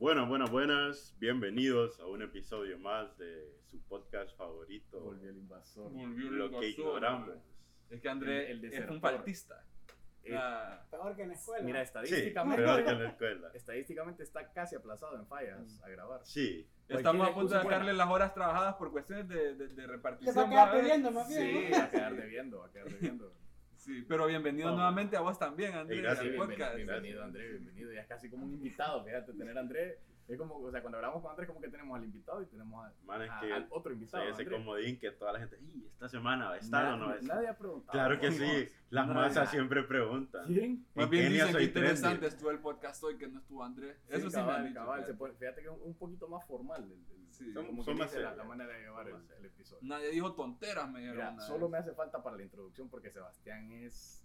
Buenas, buenas, buenas. Bienvenidos a un episodio más de su podcast favorito. Volvió el invasor. Volvió el Lo que invasor, ignoramos. man. Es que André El- el es un faltista. Eh, Ah, Peor que en la escuela. Mira, Sí, estadísticamente, peor que en la escuela. estadísticamente está casi aplazado en fallas a grabar. Sí, estamos a punto de sacarle las horas trabajadas por cuestiones de, de, de repartición. Le va a quedar bien. Sí, a quedar debiendo, va a quedar debiendo. Sí, pero bienvenido Vamos. nuevamente a vos también, André, Y gracias, al podcast. bienvenido, André, bienvenido. Ya es casi como un invitado, fíjate, tener a André. Es como, o sea, cuando hablamos con Andrés, como que tenemos al invitado y tenemos a- man, es a- que al otro invitado. ese comodín que toda la gente, "Ey, esta semana va a estar o no va a Nadie, estar?" nadie ha preguntado. Claro que sí, las Nadie. masas siempre preguntan. ¿Quién? Más En bien Kenia dicen que interesante trendy. estuvo el podcast hoy que no estuvo André. Sí, Eso sí me cabal, han dicho. cabal, se fíjate. que es un, poquito más formal el, el- Sí. Son- como son que más dice la, la manera de llevar el, el episodio. Nadie dijo tonteras, me dijeron. Mira, solo vez. me hace falta para la introducción porque Sebastián es.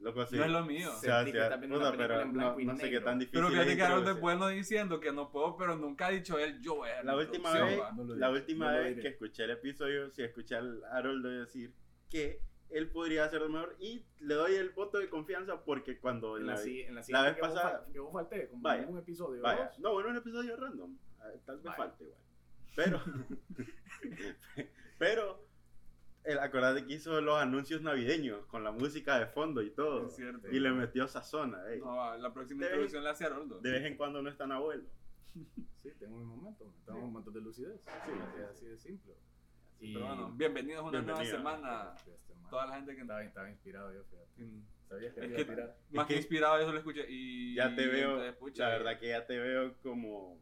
Loco, sí. No es lo mío. O sea, Sentí que sí, está viendo puta, una película pero en no, y no sé qué tan difícil Pero fíjate es que Harold es bueno diciendo que no puedo, pero nunca ha dicho él, yo voy a dar La última vez. No lo la última no vez que escuché el episodio, sí escuché al Harold decir que él podría hacerlo mejor y le doy el voto de confianza porque cuando En la, la, si- en la la vez que vos pasada- fal- que vos falté, como Vaya, en un episodio. vaya, no, bueno, un episodio random, eh, tal vez Vaya. falte igual, pero, pero, el, acordate que hizo los anuncios navideños con la música de fondo y todo, Es cierto. y le metió sazona, ey. No, la próxima vez- introducción la hace Haroldo. de vez en cuando no es tan abuelo. Sí, tengo mi momento. Tengo momentos de lucidez. Sí, así, así de simple. Y- Pero bueno, bienvenidos a una nueva Bienvenido. semana. Este man, Toda la gente que estaba, estaba inspirado yo, fíjate. Mm. Sabías que Es que-. Más que que inspirado, eso lo escuché. Y ya te veo, pucha, la verdad que ya te veo como,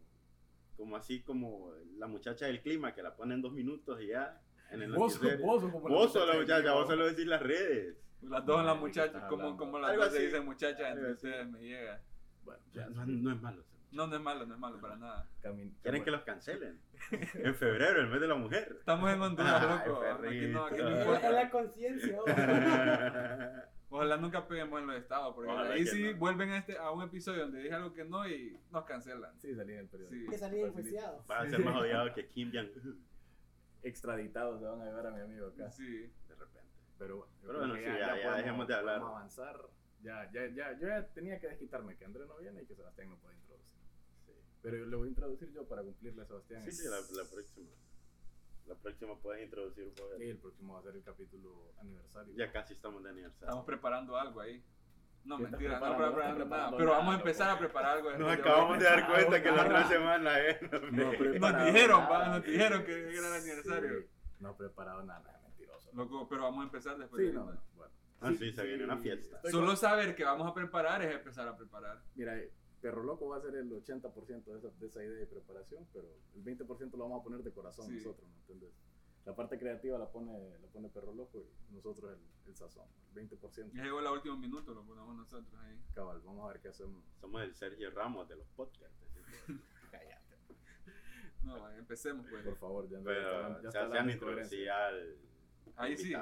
como así como la muchacha del clima que la pone en dos minutos y ya. En el Vos, noticiero. vos, como sos la muchacha vos solo decís las redes. Las dos las Madre, ¿de qué muchachas, como, como las dos se dicen muchachas entre ustedes, me llega. Bueno, no, no es malo. No, no es malo, no es malo para nada. camin- Quieren que los cancelen. En febrero, el mes de la mujer. Estamos en Honduras, Ay, loco. Aquí no, aquí no. Es la conciencia. Ojalá nunca peguemos en los estados, porque Ojalá ahí sí no. vuelven a, este, a un episodio donde dije algo que no y nos cancelan. Sí, salí en el periódico. Sí. Que salí Facilito. enjuiciado. Va a ser más odiado que Kim Jong-un. Extraditados se van a llevar a mi amigo acá. Sí. De repente. Pero bueno, Pero bueno, sí, ya- ya dejemos de hablar. Vamos a avanzar. Ya, ya, ya, yo ya tenía que desquitarme que Andrés no viene y que Sebastián no puede introducir. Sí, Pero le voy a introducir yo para cumplirle a Sebastián. sí, sí, la, la próxima. La próxima puedes introducir un. Y el próximo va a ser el capítulo aniversario. Ya casi estamos de aniversario. Estamos preparando algo ahí. No, ¿Qué estás mentira, no preparando? Nada. Pero vamos a empezar a preparar algo. Nos acabamos de dar Ah, cuenta que la otra semana, eh. Pero- Nos dijeron, nos dijeron que era el aniversario. No he preparado nada, mentiroso. Loco, pero vamos a empezar después. Sí, de no, bueno. Ah, sí, se viene una fiesta. Solo saber que vamos a preparar es empezar a preparar. Mira, eh, Perro Loco va a ser el 80% de esa, de esa idea de preparación, pero el 20% lo vamos a poner de corazón Sí. nosotros, ¿me entiendes? La parte creativa la pone, la pone Perro Loco y nosotros el, el sazón. El 20% Ya llegó el último minuto, lo ponemos nosotros ahí. cabal. Vamos a ver qué hacemos. Somos el Sergio Ramos de los podcasts. Cállate. No, empecemos pues. Por favor, ya, ya está- Pero ya se está al. Ahí sí,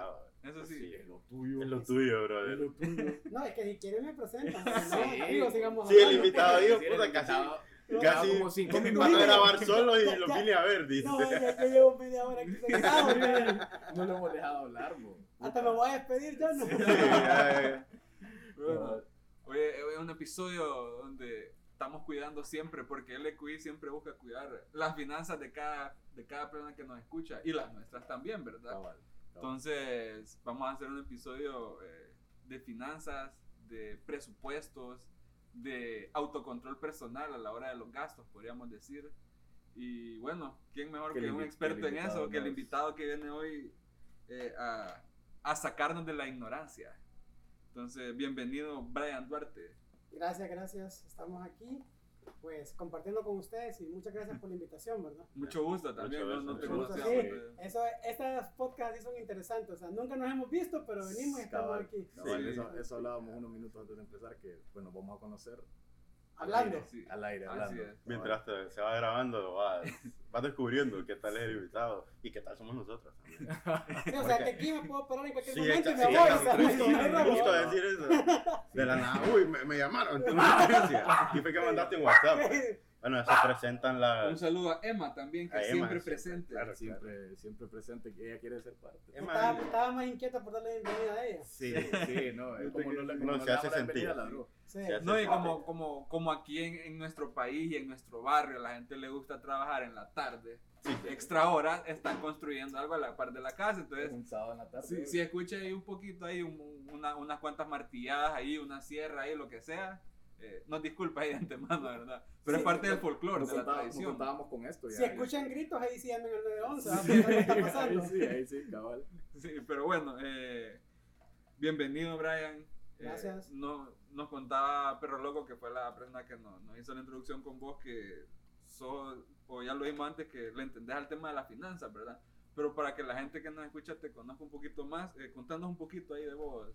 eso sí. Es lo tuyo. Es lo tuyo, Es brother. lo tuyo. No, es que si quieren me presentan. No, Sí. digo, sigamos Sí, el invitado dijo, Sí, puta, casi. Casi como cinco minutos. van a no, grabar solo y ya- lo vine a ver, dice. No, ya que llevo media hora aquí sentado. No lo hemos dejado hablar, bo. Hasta me voy a despedir ya, ¿no? Sí, ya, ya. Bueno, oye, es un episodio donde estamos cuidando siempre, porque LQI siempre busca cuidar las finanzas de cada, de cada persona que nos escucha y las nuestras también, ¿verdad? Cabal, cabal. Entonces, vamos a hacer un episodio eh, de finanzas, de presupuestos, de autocontrol personal a la hora de los gastos, podríamos decir. Y bueno, ¿quién mejor Que que, un experto en eso que el invitado que viene hoy eh, a, a sacarnos de la ignorancia? Entonces, bienvenido Brian Duarte. Gracias, gracias. Estamos aquí, pues, compartiendo con ustedes y muchas gracias por la invitación, ¿verdad? Mucho gusto también, Mucho no, no te gusto. Sí. hombre. Eso, estas podcasts sí son interesantes. O sea, nunca nos hemos visto, pero venimos y estamos Cabal, aquí. cabal, Sí. eso, eso hablábamos unos minutos antes de empezar, que bueno, vamos a conocer Hablando. al aire, Sí. al aire, hablando. Mientras te- se va grabando, vas, vas descubriendo qué tal es el invitado y qué tal somos nosotros también. Sí, o sea, que aquí me puedo parar en cualquier Sí, momento y me sí, voy. o sí, sea, sí, no sí, hay me gusta decir eso. De la nada, uy, me, me llamaron. Y fue que mandaste un WhatsApp. Bueno, se presentan Un las... saludo a Emma también, que siempre presente. claro. Siempre, siempre presente que ella quiere ser parte. Emma, Estaba, estaba más inquieta por darle bienvenida a ella. Sí, Sí, no, es como no, como No, no se hace damos la la. Sí. Se hace No, y como, como, como aquí en, en nuestro país y en nuestro barrio, la gente le gusta trabajar en la tarde, Sí. extra horas, están construyendo algo a la par de la casa. Entonces, un sábado en la tarde. si, si escucha ahí un poquito, ahí un- una- unas cuantas martilladas, ahí una sierra, ahí lo que sea, eh, nos disculpa ahí de antemano, ¿verdad? Pero Sí, es parte del folclore, nos, de la contábamos, nos tradición. contábamos con esto. ya. Si escuchan gritos, ahí sí llamen al 911. ¿va? Sí, algo está pasando. ahí sí, ahí sí, cabal. Sí, pero bueno, eh, bienvenido Brian. Eh, Gracias. no, nos contaba Perro Loco, que fue la persona que nos, nos hizo la introducción con vos, que sos, o ya lo vimos antes, que le entendés al tema de las finanzas, ¿verdad? Pero para que la gente que nos escucha te conozca un poquito más, eh, contanos un poquito ahí de vos.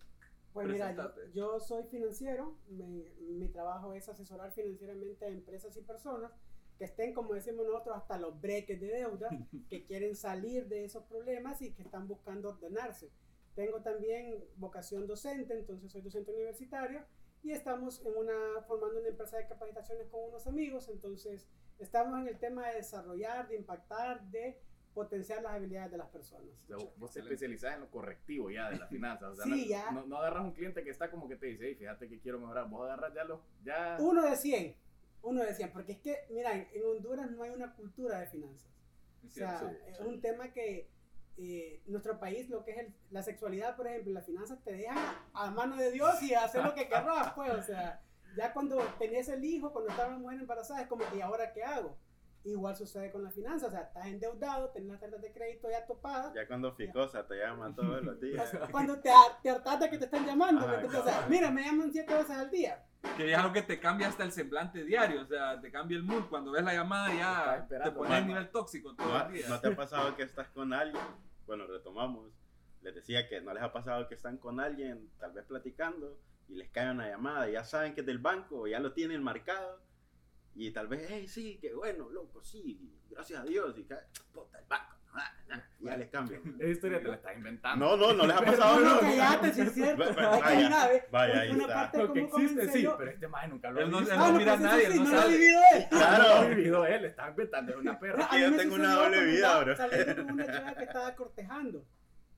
Pues mira, yo, yo soy financiero, mi, mi trabajo es asesorar financieramente a empresas y personas que estén, como decimos nosotros, hasta los breques de deuda, que quieren salir de esos problemas y que están buscando ordenarse. Tengo también vocación docente, entonces soy docente universitario y estamos en una, formando una empresa de capacitaciones con unos amigos, entonces estamos en el tema de desarrollar, de impactar, de potenciar las habilidades de las personas. O sea, vos- vos te Excelente. especializás en lo correctivo ya de las finanzas. O sea, Sí, ya. No, no agarras un cliente que está como que te dice, "Ey, fíjate que quiero mejorar. Vos agarras ya los. Ya... Uno de 100, uno de 100, porque es que, mira, en Honduras no hay una cultura de finanzas. Es O sea, cierto. sí, es sí. un tema que eh, nuestro país, lo que es el- la sexualidad, por ejemplo, las finanzas te dejan a, mano de Dios y hacer lo que querrás, pues, o sea, ya cuando tenías el hijo, cuando estaba la mujer embarazada, es como, ¿y ahora qué hago? Igual sucede con las finanzas, o sea, estás endeudado, tenés las tarjetas de crédito ya topadas, Ya cuando Ficosa te llaman todos los días. cuando te, te hartas de que te están llamando, Ajá, ¿me entiendes? o sea, mira, me llaman siete veces al día. Que ya es algo que te cambia hasta el semblante diario, o sea, te cambia el mood. Cuando ves la llamada ya te pones en Man. nivel tóxico todo ¿No, el día. ¿No te ha pasado que estás con alguien? Bueno, retomamos. Les decía que no les ha pasado que están con alguien, tal vez platicando, y les cae una llamada, y ya saben que es del banco, o ya lo tienen marcado, y tal vez, hey, sí, qué bueno, loco, sí, gracias a Dios, y cae, puta, el banco, ah, ah, y ya les cambian. Esa historia te la estás inventando. No, no, no les ha pasado. no, no. cállate, si es cierto. Vaya, ve, vaya, ahí una está. parte Lo que existe, sí, yo- pero este maje nunca lo ha no- visto. él Ah, no no, mira a eso nadie, sí, él no no lo sabe. vivido él. No Claro. lo ha vivido él, está inventando es una perra. Que yo tengo una doble vida, bro. Saliendo con una chava que estaba cortejando.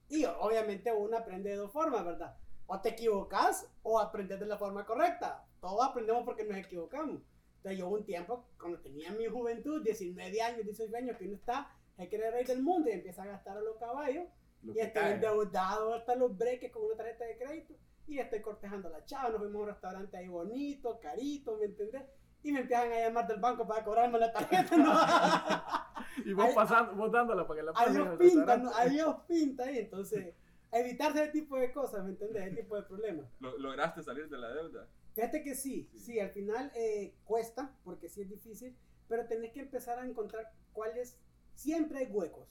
Y obviamente uno aprende de dos formas, ¿verdad? O te equivocas o aprendes de la forma correcta. Todos aprendemos porque nos equivocamos. Entonces yo hubo un tiempo, cuando tenía mi juventud, 19 años, 18 años, que uno está, hay que el rey del mundo y empieza a gastar a los caballos. Lo Y estoy endeudado hasta los breques con una tarjeta de crédito. Y estoy cortejando a la chava. Nos fuimos a un restaurante ahí bonito, carito, ¿me entendés? Y me empiezan a llamar del banco para cobrarme la tarjeta. ¿no? Y vos pasando, vos dándola para que la pasen adiós pinta. ¿no? adiós pinta ahí. Entonces, evitarse ese tipo de cosas, ¿me entiendes? Ese tipo de problemas. Lo- lograste salir de la deuda. Fíjate que sí, Sí. sí, al final eh, cuesta, porque sí es difícil, pero tenés que empezar a encontrar cuáles, siempre hay huecos.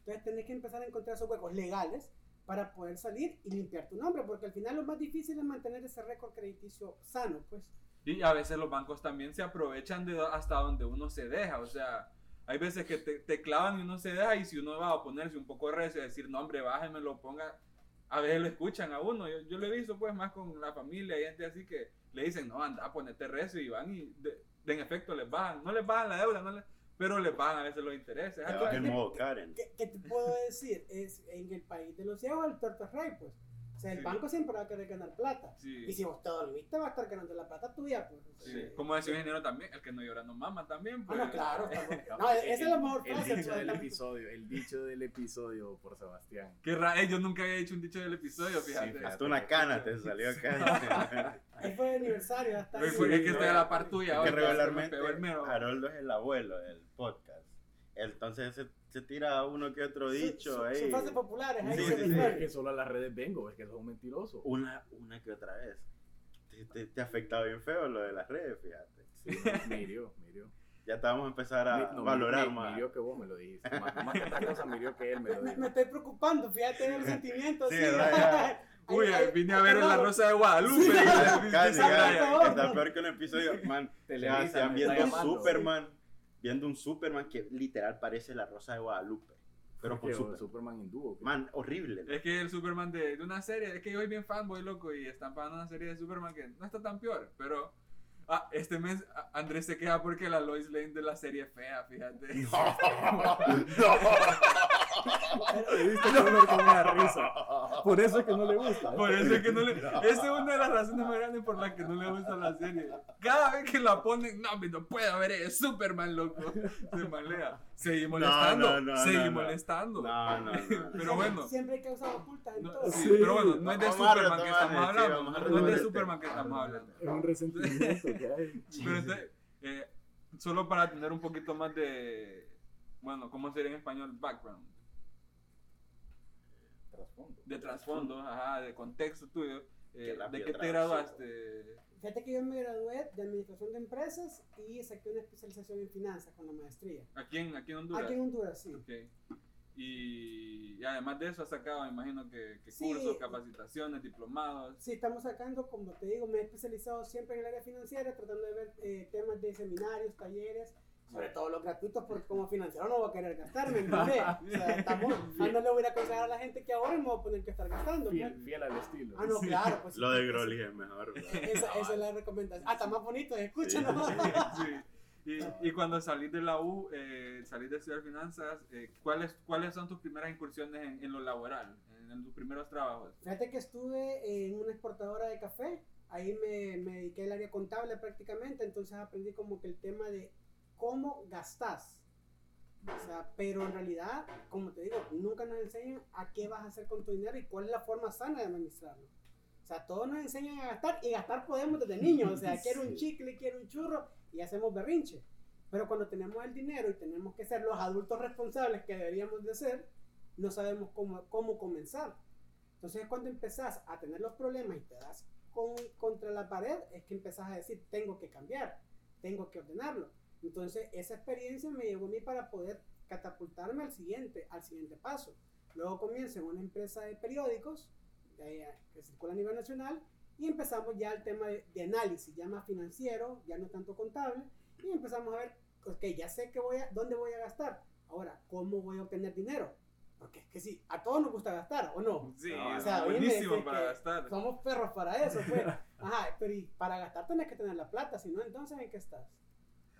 Entonces tenés que empezar a encontrar esos huecos legales para poder salir y limpiar tu nombre, porque al final lo más difícil es mantener ese récord crediticio sano, pues. Y a veces los bancos también se aprovechan de hasta donde uno se deja. O sea, hay veces que te, te clavan y uno se deja y si uno va a ponerse un poco recio y decir, no hombre, bájeme, lo ponga, a veces lo escuchan a uno. Yo, yo lo he visto pues más con la familia y gente así que le dicen, no, anda, ponete recio y van y de, de en efecto les bajan. No les bajan la deuda, no les- pero les bajan a veces los intereses. Ah, ¿qué- modo Karen. ¿Qué, qué te puedo decir? Es en el país de los ciegos el torto es rey, pues. O sea, el Sí. banco siempre va a querer ganar plata. Sí. Y si vos te dormiste, va a estar ganando la plata tuya, pues. Como decía un ingeniero también, el que no llora no mama también. Ah, Pues. no, claro. estamos- No, No, esa es la el- mejor El frase. dicho pues, del episodio, el dicho del episodio por Sebastián. Qué raro, yo nunca había dicho un dicho del episodio, fíjate. fíjate. Hasta una cana te salió acá. Ahí fue de aniversario, hasta es que estoy a la par tuya. Que ahora, regularmente el. Haroldo es el abuelo del podcast. Entonces se, se tira uno que otro dicho Son- ahí. Son frases populares, ahí Sí, se sí, me sí. fue. Es que solo a las redes vengo, es que sos un mentiroso. Una, una que otra vez. Te, te- te ha afectado bien feo lo de las redes, fíjate. Sí, me hirió, me hirió. Ya te vamos a empezar a Me- no, valorar me- más. Me hirió que vos me lo dijiste. Más, más que otra cosa, me hirió que él me lo Me, dijo. me estoy preocupando, fíjate el sentimiento. Sí. ¿verdad? Uy, vine a ver La Rosa de Guadalupe. Sí. Casi, casi. Está peor que un episodio. Man, ya están me viendo. Superman. Viendo un Superman que literal parece la Rosa de Guadalupe. Pero con Superman. Superman hindú. ¿o qué? Man, horrible. Es que el Superman de, de una serie, es que yo soy bien fanboy, loco, y están pagando una serie de Superman que no está tan peor, pero... Ah, este mes a- Andrés se queja porque la Lois Lane de la serie es fea, fíjate. He visto que uno con una risa. Por eso es que no le gusta. Por eso es que no le. Esa es una de las razones más grandes por las que no le gusta la serie. Cada vez que la ponen, no, hombre, no puedo ver, es Superman, loco. Se malea. Seguí molestando. no, no, seguí no, no. molestando. No, no, no. Pero bueno. Siempre hay causas ocultas en No, todo. sí, Sí. pero bueno, no es de Superman que estamos hablando. No es de este Superman que tema. estamos hablando. Es un resentimiento que hay. Pero este, eh, solo para tener un poquito más de. Bueno, ¿cómo sería en español? Background. Trasfondo. De trasfondo, ajá, de contexto tuyo. eh, ¿De qué te graduaste? Fíjate que yo me gradué de Administración de Empresas y saqué una especialización en finanzas con la maestría. Aquí en, aquí en Honduras. Aquí en Honduras, sí. Ok. Y, y además de eso has sacado, me imagino que, que Sí. cursos, capacitaciones, diplomados. Sí, estamos sacando, como te digo, me he especializado siempre en el área financiera, tratando de ver eh, temas de seminarios, talleres, sobre todo los gratuitos, porque como financiero no voy a querer gastarme, ¿entendés? O sea, estamos, no le voy a aconsejar a la gente que ahora me voy a poner que estar gastando. Fiel, fiel al estilo. Ah, no, claro, pues. Lo de esa- Groli es mejor. Esa, esa es la recomendación. Ah, está más bonito, escucha, Sí. Sí. Y, y cuando salís de la U, eh, salís de estudiar finanzas, eh, ¿cuáles, ¿cuáles son tus primeras incursiones en, en lo laboral, en, en tus primeros trabajos? Fíjate que estuve en una exportadora de café, ahí me, me dediqué al área contable prácticamente, entonces aprendí como que el tema de cómo gastas. O sea, pero en realidad, como te digo, nunca nos enseñan a qué vas a hacer con tu dinero y cuál es la forma sana de administrarlo. O sea, todos nos enseñan a gastar y gastar podemos desde niños. O sea, quiero un chicle, quiero un churro y hacemos berrinche. Pero cuando tenemos el dinero y tenemos que ser los adultos responsables que deberíamos de ser, no sabemos cómo, cómo comenzar. Entonces cuando empezás a tener los problemas y te das con, contra la pared, es que empezás a decir, tengo que cambiar, tengo que ordenarlo. Entonces esa experiencia me llevó a mí para poder catapultarme al siguiente, al siguiente paso. Luego comienzo en una empresa de periódicos de- que circula a nivel nacional y empezamos ya el tema de, de análisis, ya más financiero, ya no tanto contable, y empezamos a ver, ok, ya sé que voy a, dónde voy a gastar. Ahora, ¿cómo voy a obtener dinero? Porque es que sí, a todos nos gusta gastar, ¿o no? Sí, No, o sea, buenísimo para gastar. Somos perros para eso, pues. Ajá, pero y para gastar tenés que tener la plata, si no, entonces ¿en qué estás?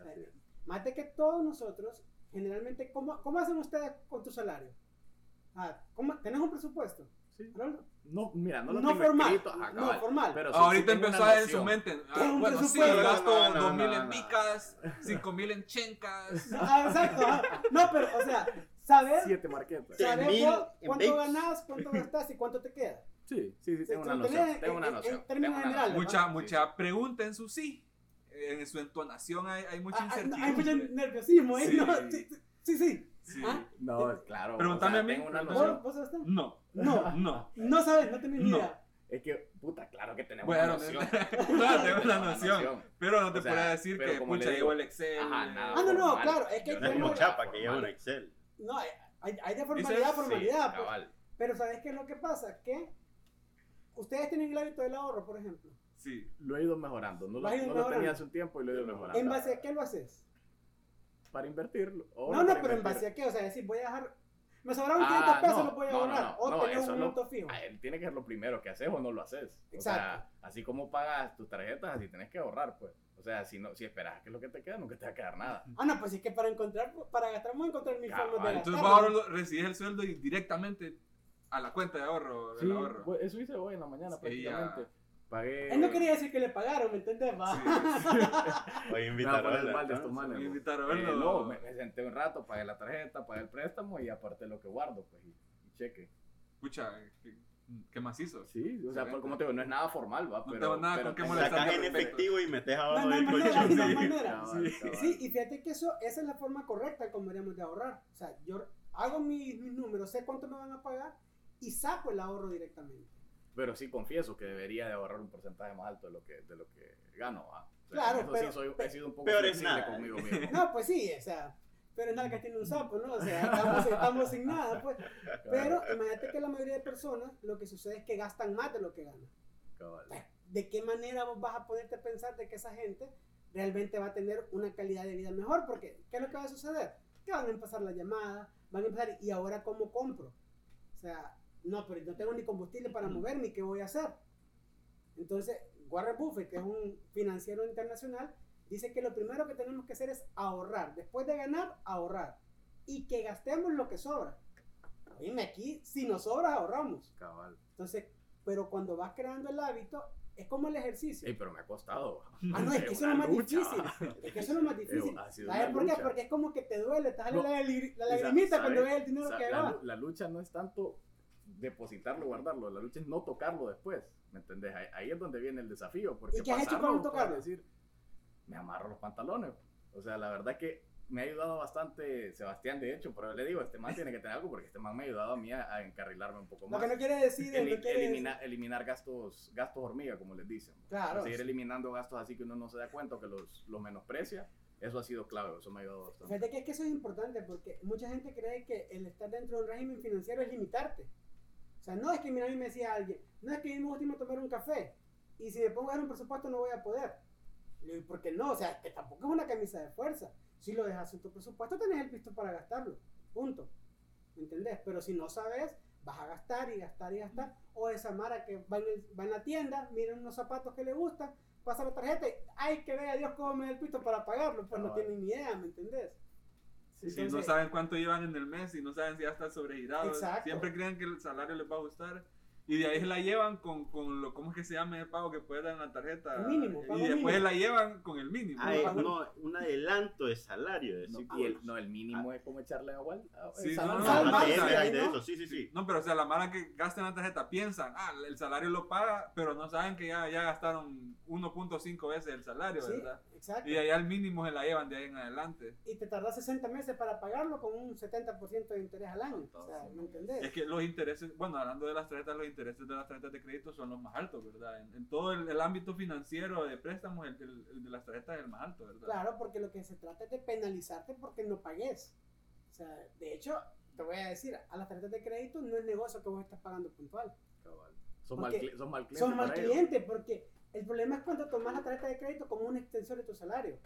Así es. Más de que todos nosotros, generalmente, ¿cómo, cómo hacen ustedes con tu salario? Ah, ¿cómo, ¿Tenés un presupuesto? Sí. No, mira, no lo No tengo formal, escrito. ajá, no formal. Pero sí- Ahorita sí empezó a en su noción. mente. ah, Tengo un bueno, sí, presupuesto. gasto No, no, 2000 no, en no. micas, 5000 en chencas. Ah, exacto. ajá. No, pero, o sea, saber, Siete marquetas. Sí. saber 10,000 cuál- en cuánto ganás, cuánto gastás y cuánto te queda. Sí, sí, sí, tengo una noción. en- Tengo una en- en noción. términos tengo una generales, noción. Mucha pregunta en su sí. En su entonación hay, hay mucha Ah, ah, incertidumbre. Hay mucho nerviosismo ahí, Sí. ¿no? Sí, sí. sí. Sí. Ah, No, claro. Pregúntame o sea, a mí, Tengo una pregúntame. noción. ¿Vos, vos sabés? No, No, no. no sabes, no tenés ni No. idea. Es que, puta, claro que tenemos Bueno, una noción. claro, tengo la noción. Pero no te O sea, puedo decir pero que como le pucha, llevo el Excel. ajá, eh, nada. Ah, no, no, formal. claro, es que como la Chapa que lleva un. Excel. No, hay, hay hay de formalidad a sí, formalidad, pues. cabal. pero ¿sabes qué es lo que pasa? Que ustedes tienen el hábito del ahorro, por ejemplo. Sí. Lo he ido mejorando. No Lo lo, no lo tenía hace un tiempo y lo he ido mejorando. ¿En base a qué lo haces? Para invertirlo. o No, no, pero en base a qué, o sea, decir, voy a dejar, me sobraron Ah, 500 pesos, no, los voy a no, no, ahorrar, no, o eso un no. monto fijo. Ah, él tiene que ser lo primero que haces o no lo haces. O Exacto. sea, así como pagas tus tarjetas, así tienes que ahorrar, pues. O sea, si no, si esperas que es lo que te queda, nunca te va a quedar nada. Ah, no, pues es que para encontrar, para gastar, vamos a encontrar mil formas de Entonces gastar. vos ahora lo- recibes el sueldo y directamente a la cuenta de ahorro. del Sí, ahorro. pues, eso hice hoy en la mañana Sí, ya. Pagué. Él no quería decir que le pagaron, ¿me entendés? Va. Invitar voy a ¿no? invitaron a Eh, verlo. no, me, me senté un rato, pagué la tarjeta, pagué el préstamo y aparte lo que guardo, pues, y, y cheque. Pucha, ¿qué, qué macizo? Sí, o sea, pues, como te digo, no es nada formal, va, No pero... tengo nada pero con qué. Sacas en efectivo y metes No, abajo no del colchón. no sí. Sí. Sí, y fíjate que eso, esa es la forma correcta como deberíamos de ahorrar. O sea, yo hago mis, mis números, sé cuánto me van a pagar y saco el ahorro directamente. Pero sí confieso que debería de ahorrar un porcentaje más alto de lo que, de lo que gano, ¿va? O sea, Claro, eso pero- sí soy, he sido un poco peor es nada. conmigo mismo. No, pues sí, o sea, pero es nada que tiene un sapo, ¿no? O sea, estamos, estamos sin nada, pues. Pero imagínate que la mayoría de personas lo que sucede es que gastan más de lo que ganan. Cabal. ¿De qué manera vos vas a poderte pensar de que esa gente realmente va a tener una calidad de vida mejor? Porque, ¿qué es lo que va a suceder? Que van a empezar las llamadas, van a empezar, ¿y ahora cómo compro? O sea, no, pero no tengo ni combustible para moverme, ¿y qué voy a hacer? Entonces, Warren Buffett, que es un financiero internacional, dice que lo primero que tenemos que hacer es ahorrar. Después de ganar, ahorrar. Y que gastemos lo que sobra. Oíme, aquí, si nos sobra, ahorramos. Cabal. Entonces, pero cuando vas creando el hábito, es como el ejercicio. Pero me ha costado. Ah, no, es que eso es lo más lucha. difícil. Es que eso es lo más difícil. ¿Sabes por qué? lucha. Porque es como que te duele, te sale No. la, lagrimita cuando ves el dinero que la, va. la lucha no es tanto depositarlo, guardarlo. La lucha es no tocarlo después. ¿Me entendés? Ahí, ahí es donde viene el desafío. Porque ¿Y qué has hecho para no tocarlo? decir, me amarro los pantalones. O sea, la verdad que me ha ayudado bastante Sebastián, de hecho, pero le digo, este man tiene que tener algo porque este man me ha ayudado a mí a, a encarrilarme un poco Lo más. que no quiere decir, Eli- no quiere elimina- eliminar gastos, gastos hormiga, como les dicen. Claro. Seguir eliminando gastos así que uno no se da cuenta o que los, los menosprecia. Eso ha sido clave, eso me ha ayudado bastante. Fíjate que, es que eso es importante porque mucha gente cree que el estar dentro de un régimen financiero es limitarte. O sea, no es que mira, a mí me decía alguien, no es que a mí me gusta irme a tomar un café y si me pongo a dar un presupuesto no voy a poder. Le digo, ¿por qué no? O sea, que tampoco es una camisa de fuerza. Si lo dejas en tu presupuesto, tenés el pisto para gastarlo. Punto. ¿Me entendés? Pero si no sabes, vas a gastar y gastar y gastar. O esa Mara que va en, el- va en la tienda, mira unos zapatos que le gustan, pasa la tarjeta y, ay, que vea Dios cómo me da el pisto para pagarlo. Pues no Cabal. tiene ni idea, ¿me entendés? Si no Entonces- saben cuánto llevan en el mes y no saben si ya están sobregirados, siempre creen que el salario les va a gustar y de ahí se la llevan con, con lo, ¿cómo es que se llama el pago que puede dar en la tarjeta? El mínimo, y después mínimo. la llevan con el mínimo. Ah, no, un adelanto de salario. No, y el, no, el mínimo es como echarle agua al- Sí, no, Ah, ah, sí, sí, sí, sí. No, pero o sea, la mara que gasta en la tarjeta piensan, ah, el salario lo paga, pero no saben que ya, ya gastaron 1.5 veces el salario, Sí, ¿verdad? exacto. Y allá al mínimo se la llevan de ahí en adelante. Y te tardas 60 meses para pagarlo con un 70% de interés al año. O sea, ¿me entendés? Es que los intereses, bueno, hablando de las tarjetas, los intereses de las tarjetas de crédito son los más altos, ¿verdad? En, en todo el, el ámbito financiero de préstamos, el, el- el de las tarjetas es el más alto, ¿verdad? Claro, porque lo que se trata es de penalizarte porque no pagues. O sea, de hecho, te voy a decir, a las tarjetas de crédito no es negocio que vos estás pagando puntual. Cabal. Son mal, son mal clientes. Son mal clientes porque el problema es cuando tomas la tarjeta de crédito como una extensión de tu salario.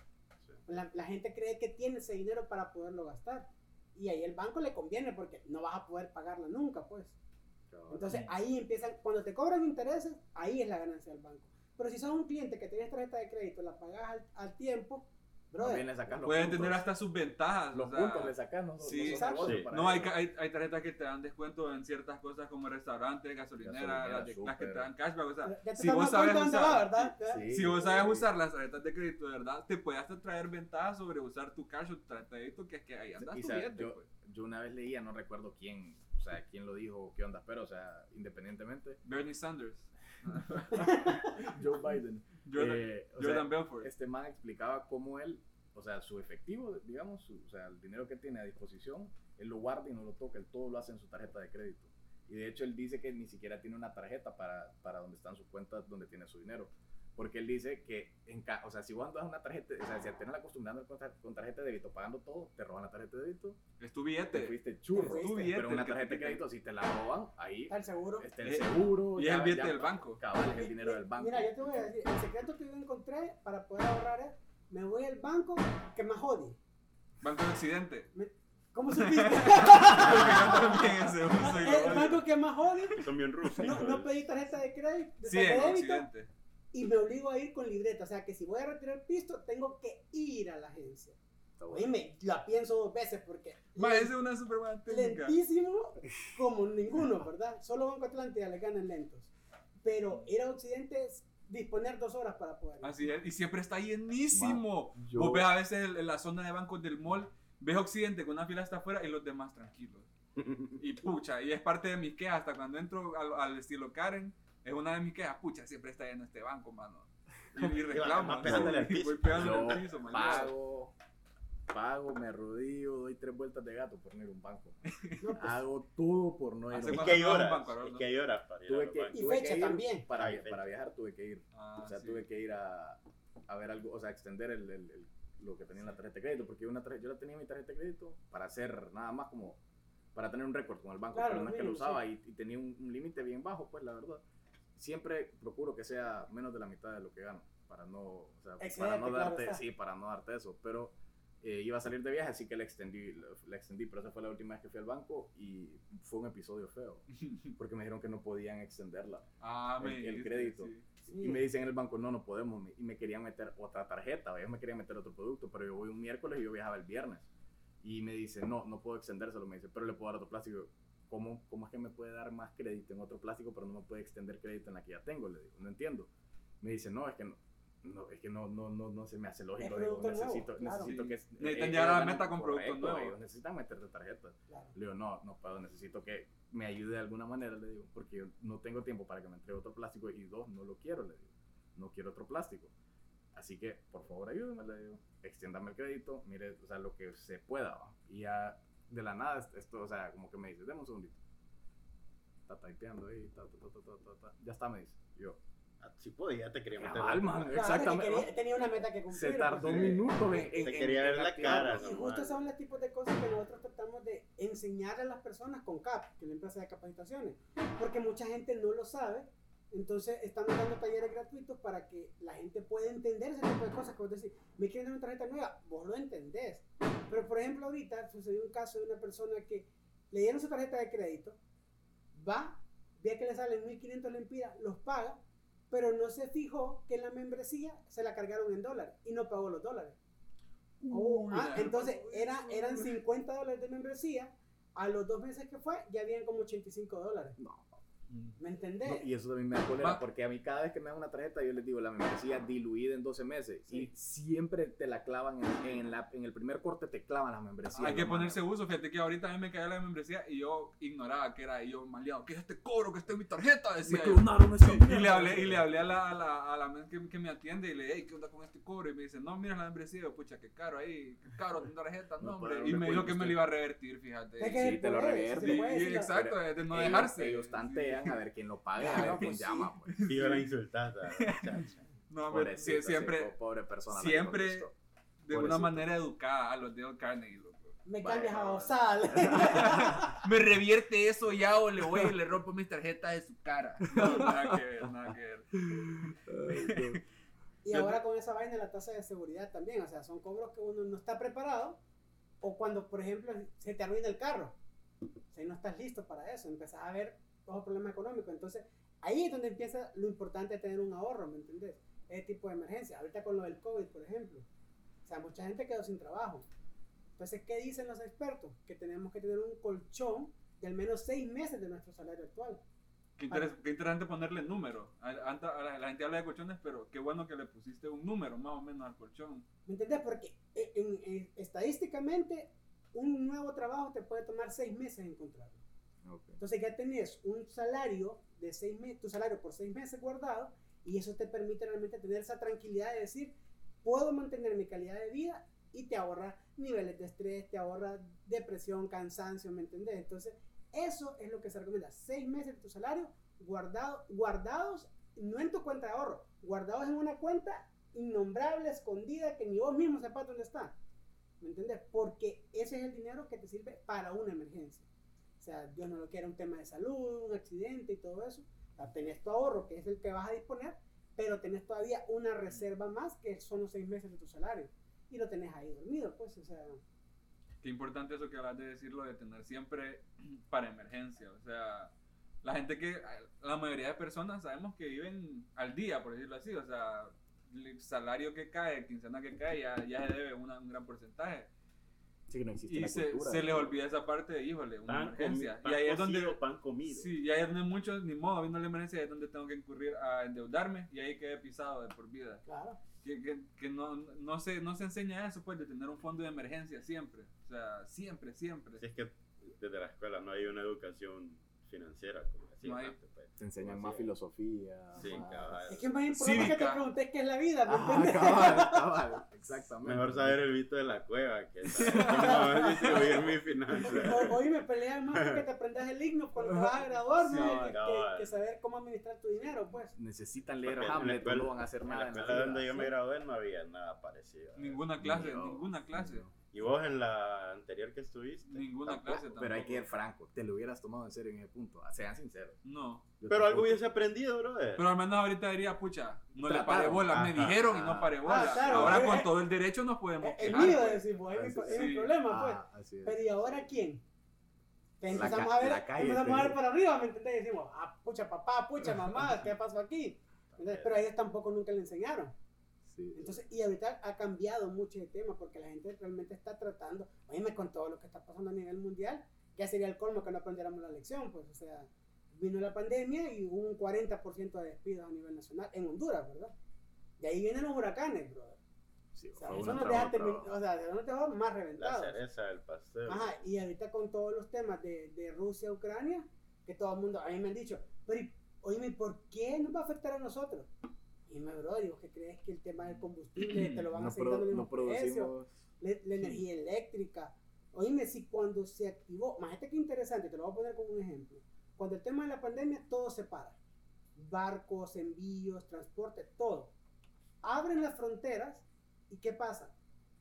La, la gente cree que tiene ese dinero para poderlo gastar. Y ahí el banco le conviene porque no vas a poder pagarla nunca, pues. Entonces ahí empiezan, cuando te cobran intereses, ahí es la ganancia del banco. Pero si sos un cliente que tienes tarjeta de crédito, la pagas al, al tiempo, brother, le Pueden puntos. tener hasta sus ventajas. los o sea, puntos le sacas, no, sí, no Sí. No, hay, hay, hay tarjetas que te dan descuento en ciertas cosas como restaurantes, gasolineras, Gasolinera, las, las que te dan cashback. O sea, si vos sabes va, usar, ¿verdad? Sí. si vos sabes usar las tarjetas de crédito, de verdad, te puede hasta traer ventajas sobre usar tu cash o tu tarjeta de crédito, que es que ahí andas Y yo, pues. yo una vez leía, no recuerdo quién, sea, quién lo dijo, qué onda, pero, o sea, independientemente, Bernie Sanders, Joe Biden, Jordan, eh, Jordan sea, Belfort. este man explicaba cómo él, o sea, su efectivo, digamos, su- o sea, el dinero que tiene a disposición, él lo guarda y no lo toca, él todo lo hace en su tarjeta de crédito. Y de hecho él dice que ni siquiera tiene una tarjeta para, para donde están sus cuentas, donde tiene su dinero. Porque él dice que, en ca- o sea, si vos andas una tarjeta, o sea, si costumbre de andar con, tar- con tarjeta de débito pagando todo, te roban la tarjeta de débito, Es tu te billete. fuiste churro. Te fuiste. Tu billete. Pero una te tarjeta de crédito, si te la roban, ahí Está el seguro. está el Eh, seguro. y es el billete del banco. Cabal, es el dinero del banco. Mira, yo te voy a decir, el secreto que yo encontré para poder ahorrar es, me voy al banco que más jode. Banco de Occidente. ¿Cómo supiste? Porque yo también ese uso y lo el banco que más jode, Son bien rusos. no, no pedí tarjeta de crédito, de, Sí, de débito, Occidente. Y me obligo a ir con libreta. O sea, que si voy a retirar pisto, tengo que ir a la agencia. Oíme, la pienso dos veces porque Ma, es una super buena técnica. lentísimo como ninguno, ¿verdad? Solo Banco Atlántida le ganan lentos. Pero ir a Occidente es disponer dos horas para poder ir. Así es, y siempre está llenísimo. Yo- Vos ves a veces en, en la zona de bancos del mall, ves Occidente con una fila hasta afuera y los demás tranquilos. Y pucha, y es parte de mis quejas. Hasta cuando entro al, al estilo Karen, es una de mis quejas. Pucha, siempre está lleno este banco, mano. Y, y reclamo. pegándole al piso. Voy pegándole Yo al piso, man. pago, pago, me arrodillo, doy tres vueltas de gato por no ir a un banco. No, pues, Hago todo por no ir a un Es banco. que hay horas. banco, ¿no? Es que hay horas para ir a Tuve los que, bancos. Y tuve fecha que ir también. Para, Ah, para viajar tuve que ir. Ah, o sea, sí. tuve que ir a, a ver algo, o sea, extender el, el- el- lo que tenía en la tarjeta de crédito, porque una tarjeta- yo la tenía en mi tarjeta de crédito para hacer nada más como, para tener un récord con el banco, Claro, pero no es que lo usaba y, y tenía un, un límite bien bajo, pues la verdad. Siempre procuro que sea menos de la mitad de lo que gano, para no, o sea, para no claro darte, está. sí, para no darte eso, pero eh, iba a salir de viaje, así que le extendí, le extendí, pero esa fue la última vez que fui al banco y fue un episodio feo, porque me dijeron que no podían extenderla. Ah, El- me el crédito. sí. Sí. Y me dicen en el banco, no, no podemos, me- y me querían meter otra tarjeta, ellos me querían meter otro producto, pero yo voy un miércoles y yo viajaba el viernes. Y me dice, no, no puedo extendérselo, me dice, pero le puedo dar otro plástico. ¿Cómo, ¿Cómo es que me puede dar más crédito en otro plástico, pero no me puede extender crédito en la que ya tengo? Le digo, no entiendo. Me dice, no, es que no, no, es que no, no, no, no se me hace lógico. Digo, producto nuevo, necesito, claro. necesito Sí. que... Necesitan llegar a la meta con producto correcto, nuevo. ellos necesitan meterte tarjeta. Claro. Le digo, no, no puedo, necesito que me ayude de alguna manera, le digo, porque yo no tengo tiempo para que me entregue otro plástico y dos, no lo quiero, le digo, no quiero otro plástico. Así que, por favor, ayúdeme, le digo, extiéndame el crédito, mire, o sea, lo que se pueda. ¿va? Y ya, de la nada, esto, o sea, como que me dice, deme un segundito. Está typeando ahí, ta, ta, ta, ta, ta, ta, ta. ya está, me dice. Yo, Ah, Si podía, te quería meter. cabal, man, Claro, que exactamente. quería- tenía una meta que cumplir. Se tardó pues. un minuto en, en- Te quería en ver la cara, Y justo son los tipos de cosas que nosotros tratamos de enseñar a las personas con CAP, que es la empresa de capacitaciones, porque mucha gente no lo sabe. Entonces estamos dando talleres gratuitos para que la gente pueda entender ese tipo de cosas. Como decir, me quieren dar una tarjeta nueva, vos lo entendés. Pero por ejemplo ahorita sucedió un caso de una persona que le dieron su tarjeta de crédito, va, ve que le salen 1.500 lempiras, los paga, pero no se fijó que la membresía se la cargaron en dólares y no pagó los dólares. Oh, ah, entonces era, eran 50 dólares de membresía. A los dos meses que fue, ya habían como 85 dólares. No, ¿Me entendés? No, y eso también me da cólera porque a mí cada vez que me dan una tarjeta yo les digo la membresía diluida en 12 meses y siempre te la clavan en, en la, en el primer corte te clavan las membresías. Hay que ponerse uso. Fíjate que ahorita a mí me caía la membresía y yo ignoraba que era y yo maleado. ¿Qué es este cobro que está en mi tarjeta? Me Decía yo. clonaron esa Sí, y le hablé, y le hablé a la, a la, a la men que, que me atiende y le dije, hey, ¿qué onda con este cobro? Y me dice, no, mira la membresía. Y yo, pucha, qué caro ahí, qué caro tu tarjeta, no, No, hombre. Y me dijo que me lo iba a revertir, fíjate. Sí, te lo decir la- exacto, de no dejarse. Ellos tantean a ver quién lo paga, a ver quién pues sí. llama. Pues. Fijo la insultada, muchacha. No, hombre, Pobrecita, sí, sí, siempre, po- pobre persona. la siempre de una manera educada a los Dale Carnegie, loco. Me cambias a. Osal. Me revierte eso ya o le voy y le rompo mis tarjetas de su cara. No, nada que ver, nada que ver. Ay. Y ahora con esa vaina la tasa de seguridad también, o sea, son cobros que uno no está preparado o cuando, por ejemplo, se te arruina el carro, si no estás listo para eso, empezás a ver todo problema económico, entonces ahí es donde empieza lo importante de tener un ahorro, ¿me entendés? Ese tipo de emergencia, ahorita con lo del COVID, por ejemplo, o sea, mucha gente quedó sin trabajo. Entonces, ¿qué dicen los expertos? Que tenemos que tener un colchón de al menos seis meses de nuestro salario actual. Qué, interes- qué interesante ponerle número. A, a- a la, gente habla de colchones, pero qué bueno que le pusiste un número más o menos al colchón. ¿Me entendés? Porque eh, en- en- estadísticamente un nuevo trabajo te puede tomar seis meses encontrarlo. Ok. Entonces ya tenés un salario de seis meses, tu salario por seis meses guardado y eso te permite realmente tener esa tranquilidad de decir, puedo mantener mi calidad de vida y te ahorra niveles de estrés, te ahorra depresión, cansancio, ¿me entendés? Entonces eso es lo que se recomienda, seis meses de tu salario guardado, guardados, no en tu cuenta de ahorro, guardados en una cuenta innombrable, escondida, que ni vos mismo sepas dónde está. ¿Me entiendes? Porque ese es el dinero que te sirve para una emergencia. Sea, Dios no lo quiera, un tema de salud, un accidente y todo eso. O sea, tenés tu ahorro, que es el que vas a disponer, pero tenés todavía una reserva más, que son los seis meses de tu salario. Y lo tenés ahí dormido, pues, o sea, Qué importante eso que hablas de decirlo, de tener siempre para emergencia. O sea, la gente que, la mayoría de personas sabemos que viven al día, por decirlo así. O sea, el salario que cae, quincena que cae, ya, ya se debe una- un gran porcentaje. Sí que no existe Y la se, cultura. se les olvida esa parte de, híjole, una Pan, emergencia. pan y ahí es donde... pan comido. Sí, y ahí es donde muchos, ni modo, viendo la emergencia, ahí es donde tengo que incurrir a endeudarme y ahí quedé pisado de por vida. claro. Que, que, que no, no, se, no se enseña eso, pues, de tener un fondo de emergencia siempre. O sea, siempre, siempre. Si es que desde la escuela no hay una educación financiera como No hay. pues. Te enseñan más filosofía. Sí, más- cabal. Es que es más importante que te preguntes qué es la vida, ¿me Ajá, entiendes? cabal, cabal, exactamente. Mejor saber el mito de la cueva que saber distribuir mi finanza. O- Hoy me pelean más porque te aprendas el himno cuando vas a graduar, Sí, ¿no? que, que- que saber cómo administrar tu dinero, pues. Necesitan leer Porque en Hamlet, escuela- no van a hacer En nada. la en la escuela vida. donde yo me gradué no había nada parecido. Ninguna clase, No, ninguna clase. no. ¿Y vos en la anterior que estuviste? Ninguna Tampoco, clase tampoco. Pero hay que ser franco, te lo hubieras tomado en serio en ese punto. Sean sinceros. No. Yo Pero algo hubiese aprendido, brother. Pero al menos ahorita diría, pucha, no le paré bola. Me Ajá, dijeron y no paré bola. Ah, claro, Ahora eh, con eh, todo el derecho nos podemos Es el quejar. mío, pues. decimos, es es mi sí. problema, pues. Ah, así es. Pero ¿y ahora quién? Empezamos a ver, empezamos te a ver para arriba, ¿me entendés? Y decimos, ah, pucha papá, pucha mamá, ¿qué pasó aquí? ¿Entendés? Pero a ellos tampoco nunca le enseñaron. Sí. Entonces, y ahorita ha cambiado mucho el tema porque la gente realmente está tratando, oíme, con todo lo que está pasando a nivel mundial, ya sería el colmo que no aprendiéramos la lección, pues, o sea, vino la pandemia y hubo un 40% de despidos a nivel nacional en Honduras, ¿verdad? De ahí vienen los huracanes, brother. Sí, O sea, eso otro. termi- o sea, eso nos deja más La reventados. cereza del pastel. Ajá, y ahorita con todos los temas de, de Rusia, Ucrania, que todo el mundo, a mí me han dicho, pero oíme, ¿por qué nos va a afectar a nosotros? Y me bro, digo, ¿qué crees que el tema del combustible te lo van a No, seguir pro- dando el no mismo precio? producimos. La, la energía eléctrica. Oíme, si cuando se activó, imagínate qué interesante, te lo voy a poner como un ejemplo. Cuando el tema de la pandemia, todo se para. Barcos, envíos, transporte, todo. Abren las fronteras y ¿qué pasa?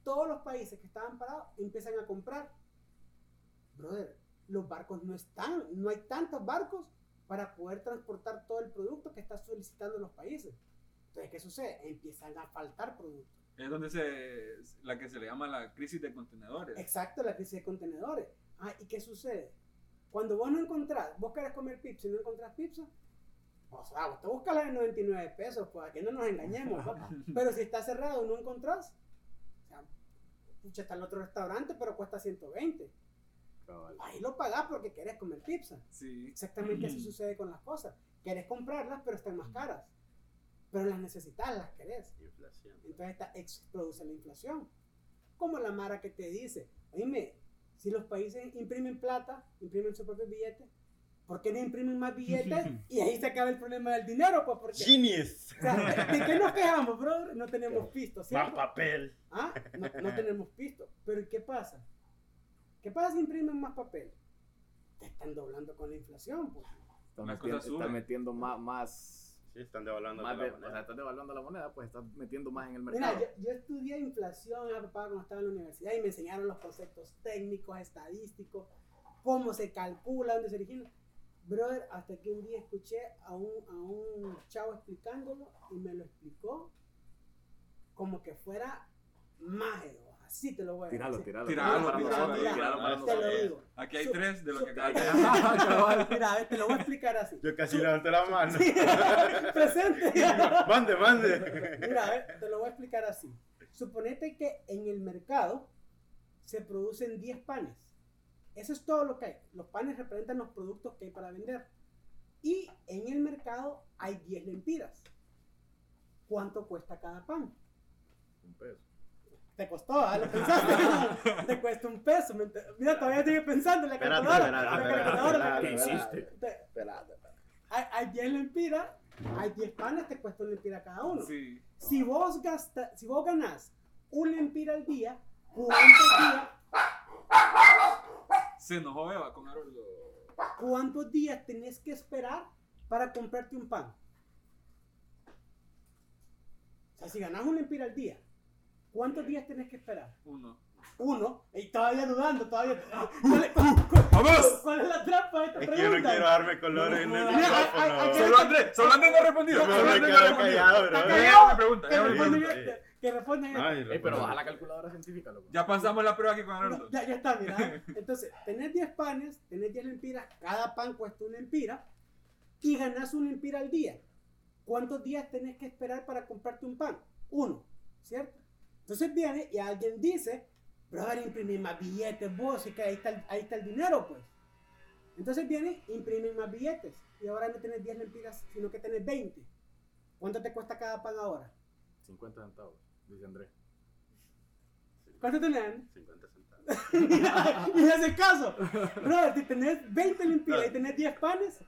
Todos los países que estaban parados empiezan a comprar. Brother, los barcos no están, no hay tantos barcos para poder transportar todo el producto que están solicitando los países. Entonces, ¿qué sucede? Empiezan a faltar productos. Es donde se, la que se le llama la crisis de contenedores. Exacto, la crisis de contenedores. Ah, ¿y qué sucede? Cuando vos no encontrás, vos querés comer pizza y no encontrás pizza, o sea, vos te buscas la de 99 pesos, pues que no nos engañemos, ¿va? pero si está cerrado y no encontrás, o sea, pucha, está el otro restaurante, pero cuesta 120. Cabal. Ahí lo pagás porque querés comer pizza. Sí. Exactamente así sucede con las cosas. Querés comprarlas, pero están más caras. Pero las necesitas, las querés. Inflación. Entonces esta ex produce la inflación. Como la Mara que te dice, oíme, si los países imprimen plata, imprimen sus propios billetes, ¿por qué no imprimen más billetes? Y ahí se acaba el problema del dinero, pues porque... Genius. o sea, ¿De qué nos quejamos, brother? No tenemos pisto, Más ¿cierto? papel. ¿Ah? No, no tenemos pisto. Pero ¿y qué pasa? ¿Qué pasa si imprimen más papel? Te están doblando con la inflación, pues. Está Las metiendo, está metiendo más, más, Sí, están devaluando más la de- o moneda. sea, estás devaluando la moneda, pues estás metiendo más en el mercado. Mira, yo, yo estudié inflación ah, papá, cuando estaba en la universidad y me enseñaron los conceptos técnicos, estadísticos, cómo se calcula, dónde se origina. Brother, hasta que un día escuché a un, a un chavo explicándolo y me lo explicó como que fuera mágico. Así te lo voy a decir. tíralo. Tíralo, para tíralo, nosotros, tíralo. tíralo para Te Te lo nosotros. digo. Aquí hay tres de lo que acabas de. Mira, a ver, te lo voy a explicar así. Yo casi levanté la mano. Sí, presente. mande, mande. Mira, a ver, te lo voy a explicar así. Suponete que en el mercado se producen 10 panes. Eso es todo lo que hay. Los panes representan los productos que hay para vender. Y en el mercado hay 10 lempiras. ¿Cuánto cuesta cada pan? Un peso. Te costó, ¿ah? ¿Lo pensaste? Te cuesta un peso. ¿me ent- Mira, todavía sigue pensando en la calculadora. espérate, ¿Qué hiciste? Espérate. Hay, hay 10 lempiras, hay 10 panes, te cuesta un lempira cada uno. Sí. Si vos, gasta, si vos ganás un lempira al día, ¿cuántos días, Se enojó Eva con Haroldo. cuántos días tenés que esperar para comprarte un pan? O sea, si ganás un lempira al día, ¿cuántos días tenés que esperar? Uno. Uno, y todavía dudando, todavía. ¿Cuál, es- cuál- cuál- ¡Vamos! cuál es la trampa de esta Es que yo no pregunta? quiero darme color en el Mira, hay- hay- hay- micrófono. Solo Andrés, solo Andrés no ha respondido. Me no quedo callado, bro. Me pregunta, Que pregunta. que- Ey, pero responde. baja la calculadora científica, loco. Ya pasamos la prueba aquí con No, Haroldo. ya, ya está, mira. Entonces, tenés 10 panes, tenés 10 lempiras, cada pan cuesta una lempira y ganás una lempira al día. ¿Cuántos días tenés que esperar para comprarte un pan? Uno, ¿cierto? Entonces viene y alguien dice, brother, imprimir más billetes vos, y que ahí está, el, ahí está el dinero, pues. Entonces viene, imprimen más billetes y ahora no tenés 10 lempiras, sino que tenés 20. ¿Cuánto te cuesta cada pan ahora? 50 centavos, dice Andrés. ¿Cuánto tenés? 50 centavos. Y hace caso. Brother, si tenés 20 lempiras y tenés 10 panes,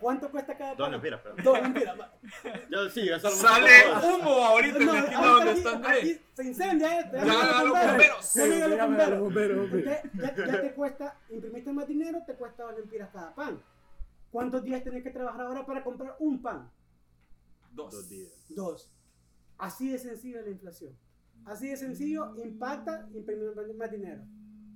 ¿cuánto cuesta cada pan? Dos lempiras, perdón. Dos lempiras. Yo sí, eso lo Sale humo ahorita en No, la esquina donde aquí- está Andrés. aquí Se incendia esto. Ya, ya, los bomberos. Ya los Dígame a los bomberos. ya, ya te cuesta, imprimiste más dinero, te cuesta dos lempiras cada pan. ¿Cuántos días tenés que trabajar ahora para comprar un pan? Dos. Dos días. Dos. Así de sencilla es la inflación. Así de sencillo, impacta imprimir más dinero.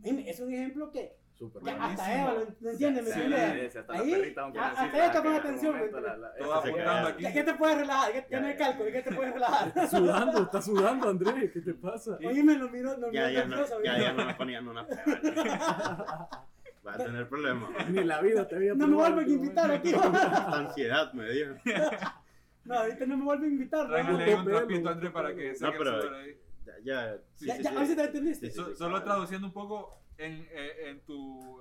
Es un ejemplo que Súper ya bueno. hasta Eva lo, lo entiende, ¿me Sí, entiendes? sí, hasta la perrita, aunque a- no hasta ella este atención, momento ¿me la- entiendes? la- Todo esa se apuntando aquí. ¿Ya, ¿Qué te puedes relajar? ¿Qué, Ya, ya no hay ya. cálculo? ¿Qué te puedes relajar? Sudando, está sudando, Andrés, ¿qué te pasa? Oye, me lo miro, lo Ya, miro ya, no, ya, ya no me ponían una prueba. Va a tener problemas. Ni la vida te había No me vuelven a invitar aquí. Esta ansiedad me dio. No, ahorita no me vuelven a invitar. ¿no? Tráigale un trapito, qué André, para que No, pero- sudor ahí. Ya, ya, sí, Ya, sí, ya, sí. a ver si te entendiste. Sí, sí. So- solo traduciendo un poco en, eh, en tu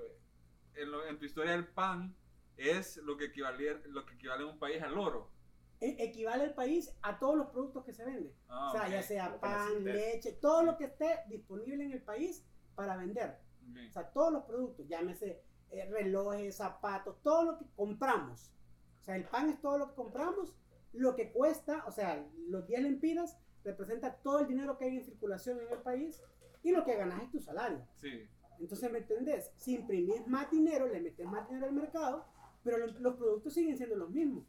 en, lo- en tu historia del pan es lo que equivale lo que equivale en un país al oro. E- equivale el país a todos los productos que se venden. Ah, o sea, ok, ya sea pan, leche, todo lo que esté disponible en el país para vender. ok. O sea, todos los productos, llámese eh, relojes, zapatos, todo lo que compramos. O sea, el pan es todo lo que compramos, lo que cuesta, o sea, los 10 lempiras representa todo el dinero que hay en circulación en el país y lo que ganas es tu salario. Sí. Entonces, ¿me entendés? Si imprimís más dinero, le metes más dinero al mercado, pero lo- los productos siguen siendo los mismos.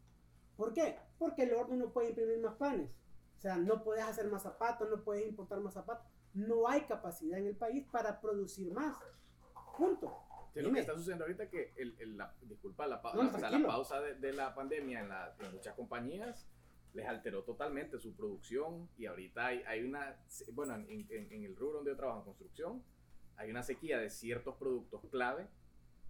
¿Por qué? Porque el horno no puede imprimir más panes. O sea, no puedes hacer más zapatos, no puedes importar más zapatos. No hay capacidad en el país para producir más. Punto. Sí, lo que está sucediendo ahorita que, el, el- la, disculpa, la, No, la- o sea, la pausa de, de la pandemia en, la- en muchas compañías les alteró totalmente su producción y ahorita hay, hay una, bueno, en, en- en el rubro donde yo trabajo en construcción, hay una sequía de ciertos productos clave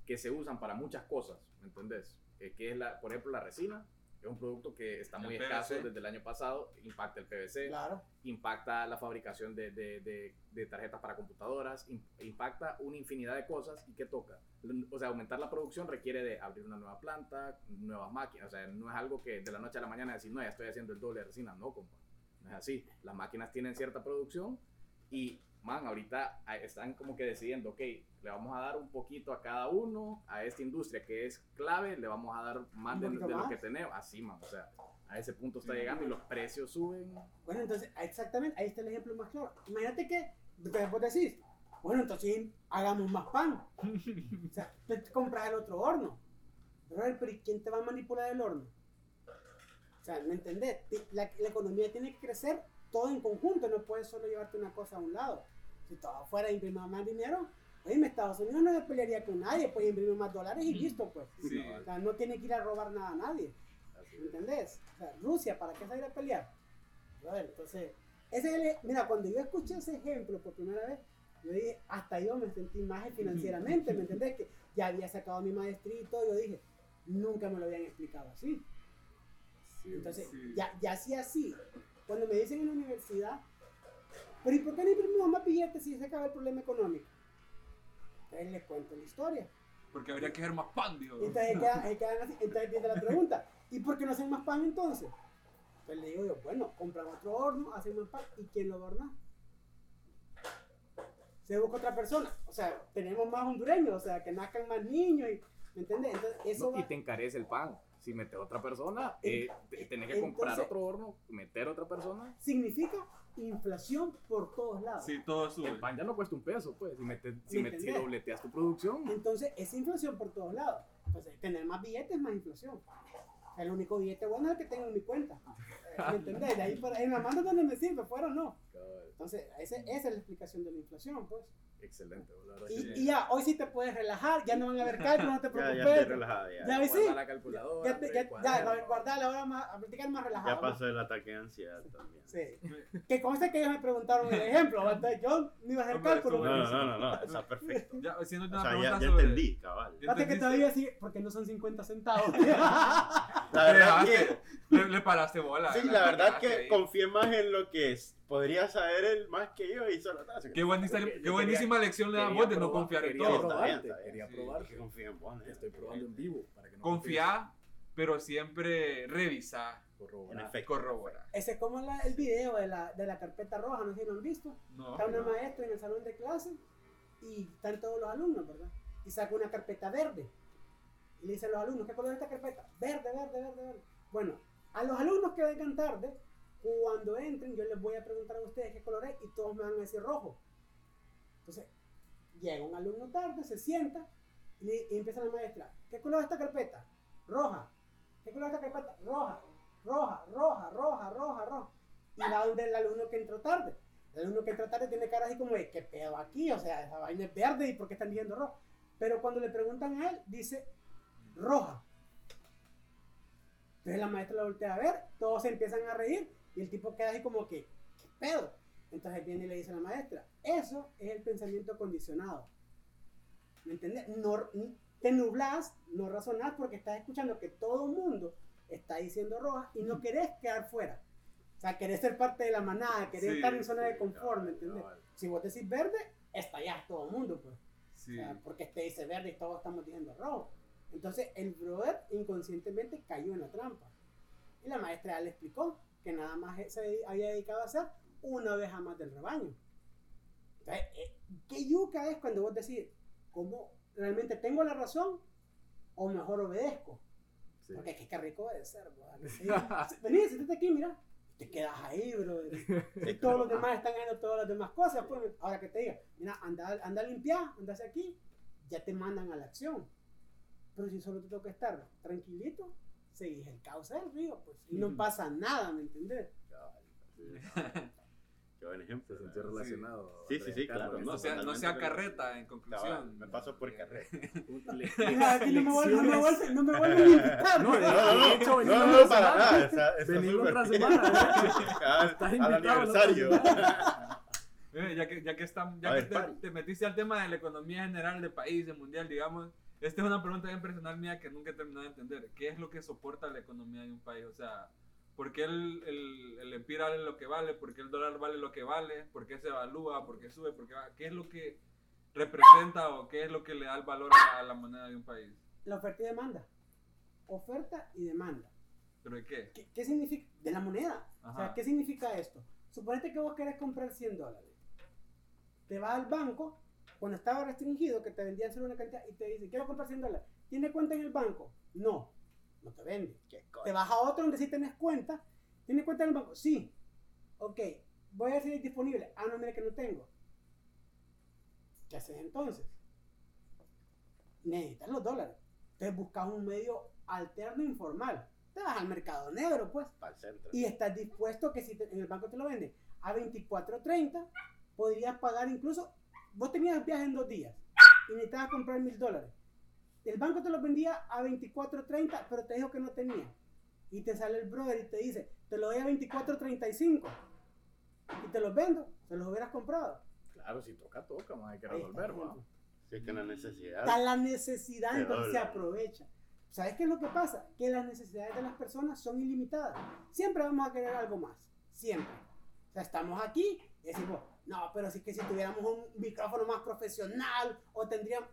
que se usan para muchas cosas, ¿me entendés? Eh, que es, la, por ejemplo, la resina, es un producto que está muy PVC. escaso desde el año pasado, impacta el PVC, Claro. impacta la fabricación de, de- de- de tarjetas para computadoras, im- impacta una infinidad de cosas y ¿qué toca? O sea, aumentar la producción requiere de abrir una nueva planta, nuevas máquinas, o sea, no es algo que de la noche a la mañana decir, no, ya estoy haciendo el doble de resina, no, compa, no es así. Las máquinas tienen cierta producción y, man, ahorita ah, están como que decidiendo, ok, le vamos a dar un poquito a cada uno, a esta industria que es clave, le vamos a dar más de, de lo que tenemos, así, man, o sea, a ese punto está Sí. llegando y los precios suben. Bueno, entonces, exactamente, ahí está el ejemplo más claro. Imagínate que después decís, bueno, entonces hagamos más pan. O sea, te te compras el otro horno. Pero ¿y quién te va a manipular el horno? O sea, ¿me entendés? La, la economía tiene que crecer todo en conjunto, no puedes solo llevarte una cosa a un lado. Si todo fuera imprimir más dinero, oye, en Estados Unidos no se pelearía con nadie, puede imprimir más dólares y listo, pues. Sí. O sea, no tiene que ir a robar nada a nadie. Así ¿Me entendés? O sea, Rusia, ¿para qué salir a pelear? Brother, entonces, ese es el- mira, cuando yo escuché ese ejemplo por primera vez, yo dije, hasta yo me sentí más financieramente, ¿me entendés? Que ya había sacado mi maestría y todo, yo dije, nunca me lo habían explicado así. Entonces, sí. ya, ya sí así. Cuando me dicen en la universidad, pero ¿y por qué no imprimimos más billetes si se acaba el problema económico? Entonces les cuento la historia. Porque habría que hacer más pan, digo. Entonces, quedan- quedan así. Entonces viene la pregunta, ¿y por qué no hacen más pan entonces? Pues le digo yo, bueno, compran otro horno, hacen más pan, ¿y quién lo adorna? Se busca otra persona, o sea, tenemos más hondureños, o sea, que nazcan más niños, y, ¿me entiendes? Entonces, eso No, va- y te encarece el pan. Si metes otra persona, eh, te- tenés que comprar entonces- otro horno, meter otra persona. significa inflación por todos lados. Sí, todo sube. El pan ya no cuesta un peso, pues. Si, metes, si, ¿Me met- si dobleteas tu producción, Entonces, es inflación por todos lados. Entonces, tener más billetes es más inflación. El único billete bueno es el que tengo en mi cuenta. Eh, ¿Me entendés? De ahí para, en la mano donde me sirve, fuera no. Entonces, ese- esa es la explicación de la inflación, pues. Excelente. la verdad Y, que- y ya, hoy sí te puedes relajar, ya no van a haber cálculos, no te Ya, preocupes. ya estoy relajado. Ya, Ya ves, sí. La calculadora, Ya, ya, ya, no, guardala ahora más, a practicar más relajado. ya pasó el ataque de ansiedad también. Sí. Que conste que ellos me preguntaron el ejemplo, entonces yo no iba a hacer cálculo. estuvo No, no, no, no, no, está perfecto. Ya, O una sea, pregunta ya, ya entendí, cabal. ¿Ya Fíjate que todavía sí, porque no son 50 centavos. La verdad que, le, le paraste bola. sí, la verdad que ahí. confié más en lo que es- podría saber él más que yo y solo está. Qué, buenísima, qué quería- buenísima lección le damos de no probar- confiar en todo. probarte, quería Sí. Que confío en vos, Te estoy probando en vivo. Para que no Confía, pero siempre revisa. Corroborar. En efecto. corrobora. Ese es como la- el video de la, de la carpeta roja, no sé si lo han visto. No, Está una no. maestra en el salón de clase y están todos los alumnos, ¿verdad? Y saca una carpeta verde. Y le dice a los alumnos, ¿qué color es esta carpeta? Verde, verde, verde, verde. Bueno, a los alumnos que vengan tarde, cuando entren, yo les voy a preguntar a ustedes qué color es y todos me van a decir rojo. Entonces, llega un alumno tarde, se sienta y, le- empieza la maestra, ¿qué color es esta carpeta? Roja. ¿Qué color es esta carpeta? Roja, roja, roja, roja, roja, roja. Y va donde el alumno que entró tarde. Entonces uno que entra tarde tiene cara así como de, ¿qué pedo aquí? O sea, esa vaina es verde y ¿por qué están diciendo rojo? Pero cuando le preguntan a él, dice roja. Entonces la maestra la voltea a ver, todos se empiezan a reír y el tipo queda así como que, ¿qué pedo? Entonces viene y le dice a la maestra, eso es el pensamiento condicionado. ¿Me entiendes? No, te nublas, no razonás porque estás escuchando que todo el mundo está diciendo roja y no querés quedar fuera. O sea, querés ser parte de la manada, querés Sí, estar en zona de Sí, confort, ¿me entiendes? cabal. Si vos decís verde, estallás todo el mundo, pues. Sí. O sea, porque te dice verde y todos estamos diciendo rojo. Entonces el brother inconscientemente cayó en la trampa. Y la maestra le explicó que nada más se había dedicado a hacer una oveja más del rebaño. Entonces, eh, ¿qué yuca es cuando vos decís, ¿cómo realmente tengo la razón o mejor obedezco? Sí. Porque es que qué rico obedecer. Sí, Vení, siéntate aquí, mira. Te quedas ahí, brother. Y todos los demás están haciendo todas las demás cosas. Pues, ahora que te diga, mira, anda, anda a limpiar, anda hacia aquí, ya te mandan a la acción. Pero si solo te toca estar tranquilito, seguís el cauce del río, pues. Y no pasa nada, ¿me entendés? Qué buen ejemplo. Se relacionado. Sí, sí, sí, claro, no, sea, no sea carreta, en conclusión. me paso por. Mira, aquí no me vuelven, no me vuelven, no me vuelven a invitar. No, ¿no? No, hecho, no, para nada. Venimos otra semana. Al- aniversario. Eh, ya que, ya que, estamos, ya que ver, te, pari. te metiste al tema de la economía general del país, del mundial, digamos, esta es una pregunta bien personal mía que nunca he terminado de entender. ¿Qué es lo que soporta la economía de un país? O sea, ¿por qué el, el, el empire vale lo que vale? ¿Por qué el dólar vale lo que vale? ¿Por qué se evalúa? ¿Por qué sube? ¿Por qué, va- ¿Qué es lo que representa o qué es lo que le da el valor a la moneda de un país? La oferta y demanda. Oferta y demanda. ¿Pero de qué? ¿Qué, qué significa? De la moneda. O sea, Ajá. ¿qué significa esto? Suponete que vos querés comprar 100 dólares. Te vas al banco, cuando estaba restringido, que te vendían solo una cantidad, y te dice, quiero comprar 100 dólares. ¿Tiene cuenta en el banco? No, no te vende. Qué Te vas a otro donde sí tenés cuenta. ¿Tienes cuenta en el banco? Sí. Ok, voy a ver si es disponible. Ah, no, mira que no tengo. ¿Qué haces entonces? Necesitas los dólares. Entonces buscas un medio alterno informal. Te vas al mercado negro, pues. El centro. Y estás dispuesto que si te- en el banco te lo venden a 24.30, podrías pagar incluso, vos tenías el viaje en dos días y necesitabas comprar mil dólares. El banco te lo vendía a 24.30, pero te dijo que no tenía. Y te sale el brother y te dice, te lo doy a 24.35 y te los vendo, te los hubieras comprado. Claro, si toca, toca, más hay que resolver. Sí, es que la necesidad. Está la necesidad, entonces se aprovecha. ¿Sabes qué es lo que pasa? Que las necesidades de las personas son ilimitadas. Siempre vamos a querer algo más. Siempre. O sea, estamos aquí y decimos, no, pero sí que si tuviéramos un micrófono más profesional o tendríamos...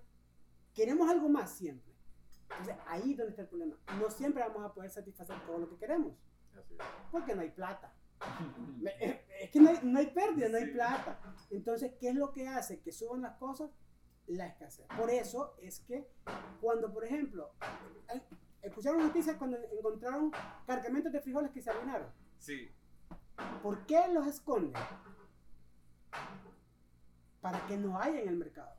Queremos algo más siempre. Entonces, ahí es donde está el problema. No siempre vamos a poder satisfacer todo lo que queremos. Así es. Porque no hay plata. Es que no hay, no hay pérdida, no hay Sí. plata. Entonces, ¿qué es lo que hace que suban las cosas? La escasez. Por eso es que cuando, por ejemplo, eh, escucharon noticias cuando encontraron cargamentos de frijoles que se arruinaron. Sí, ¿Por qué los esconden? Para que no haya en el mercado.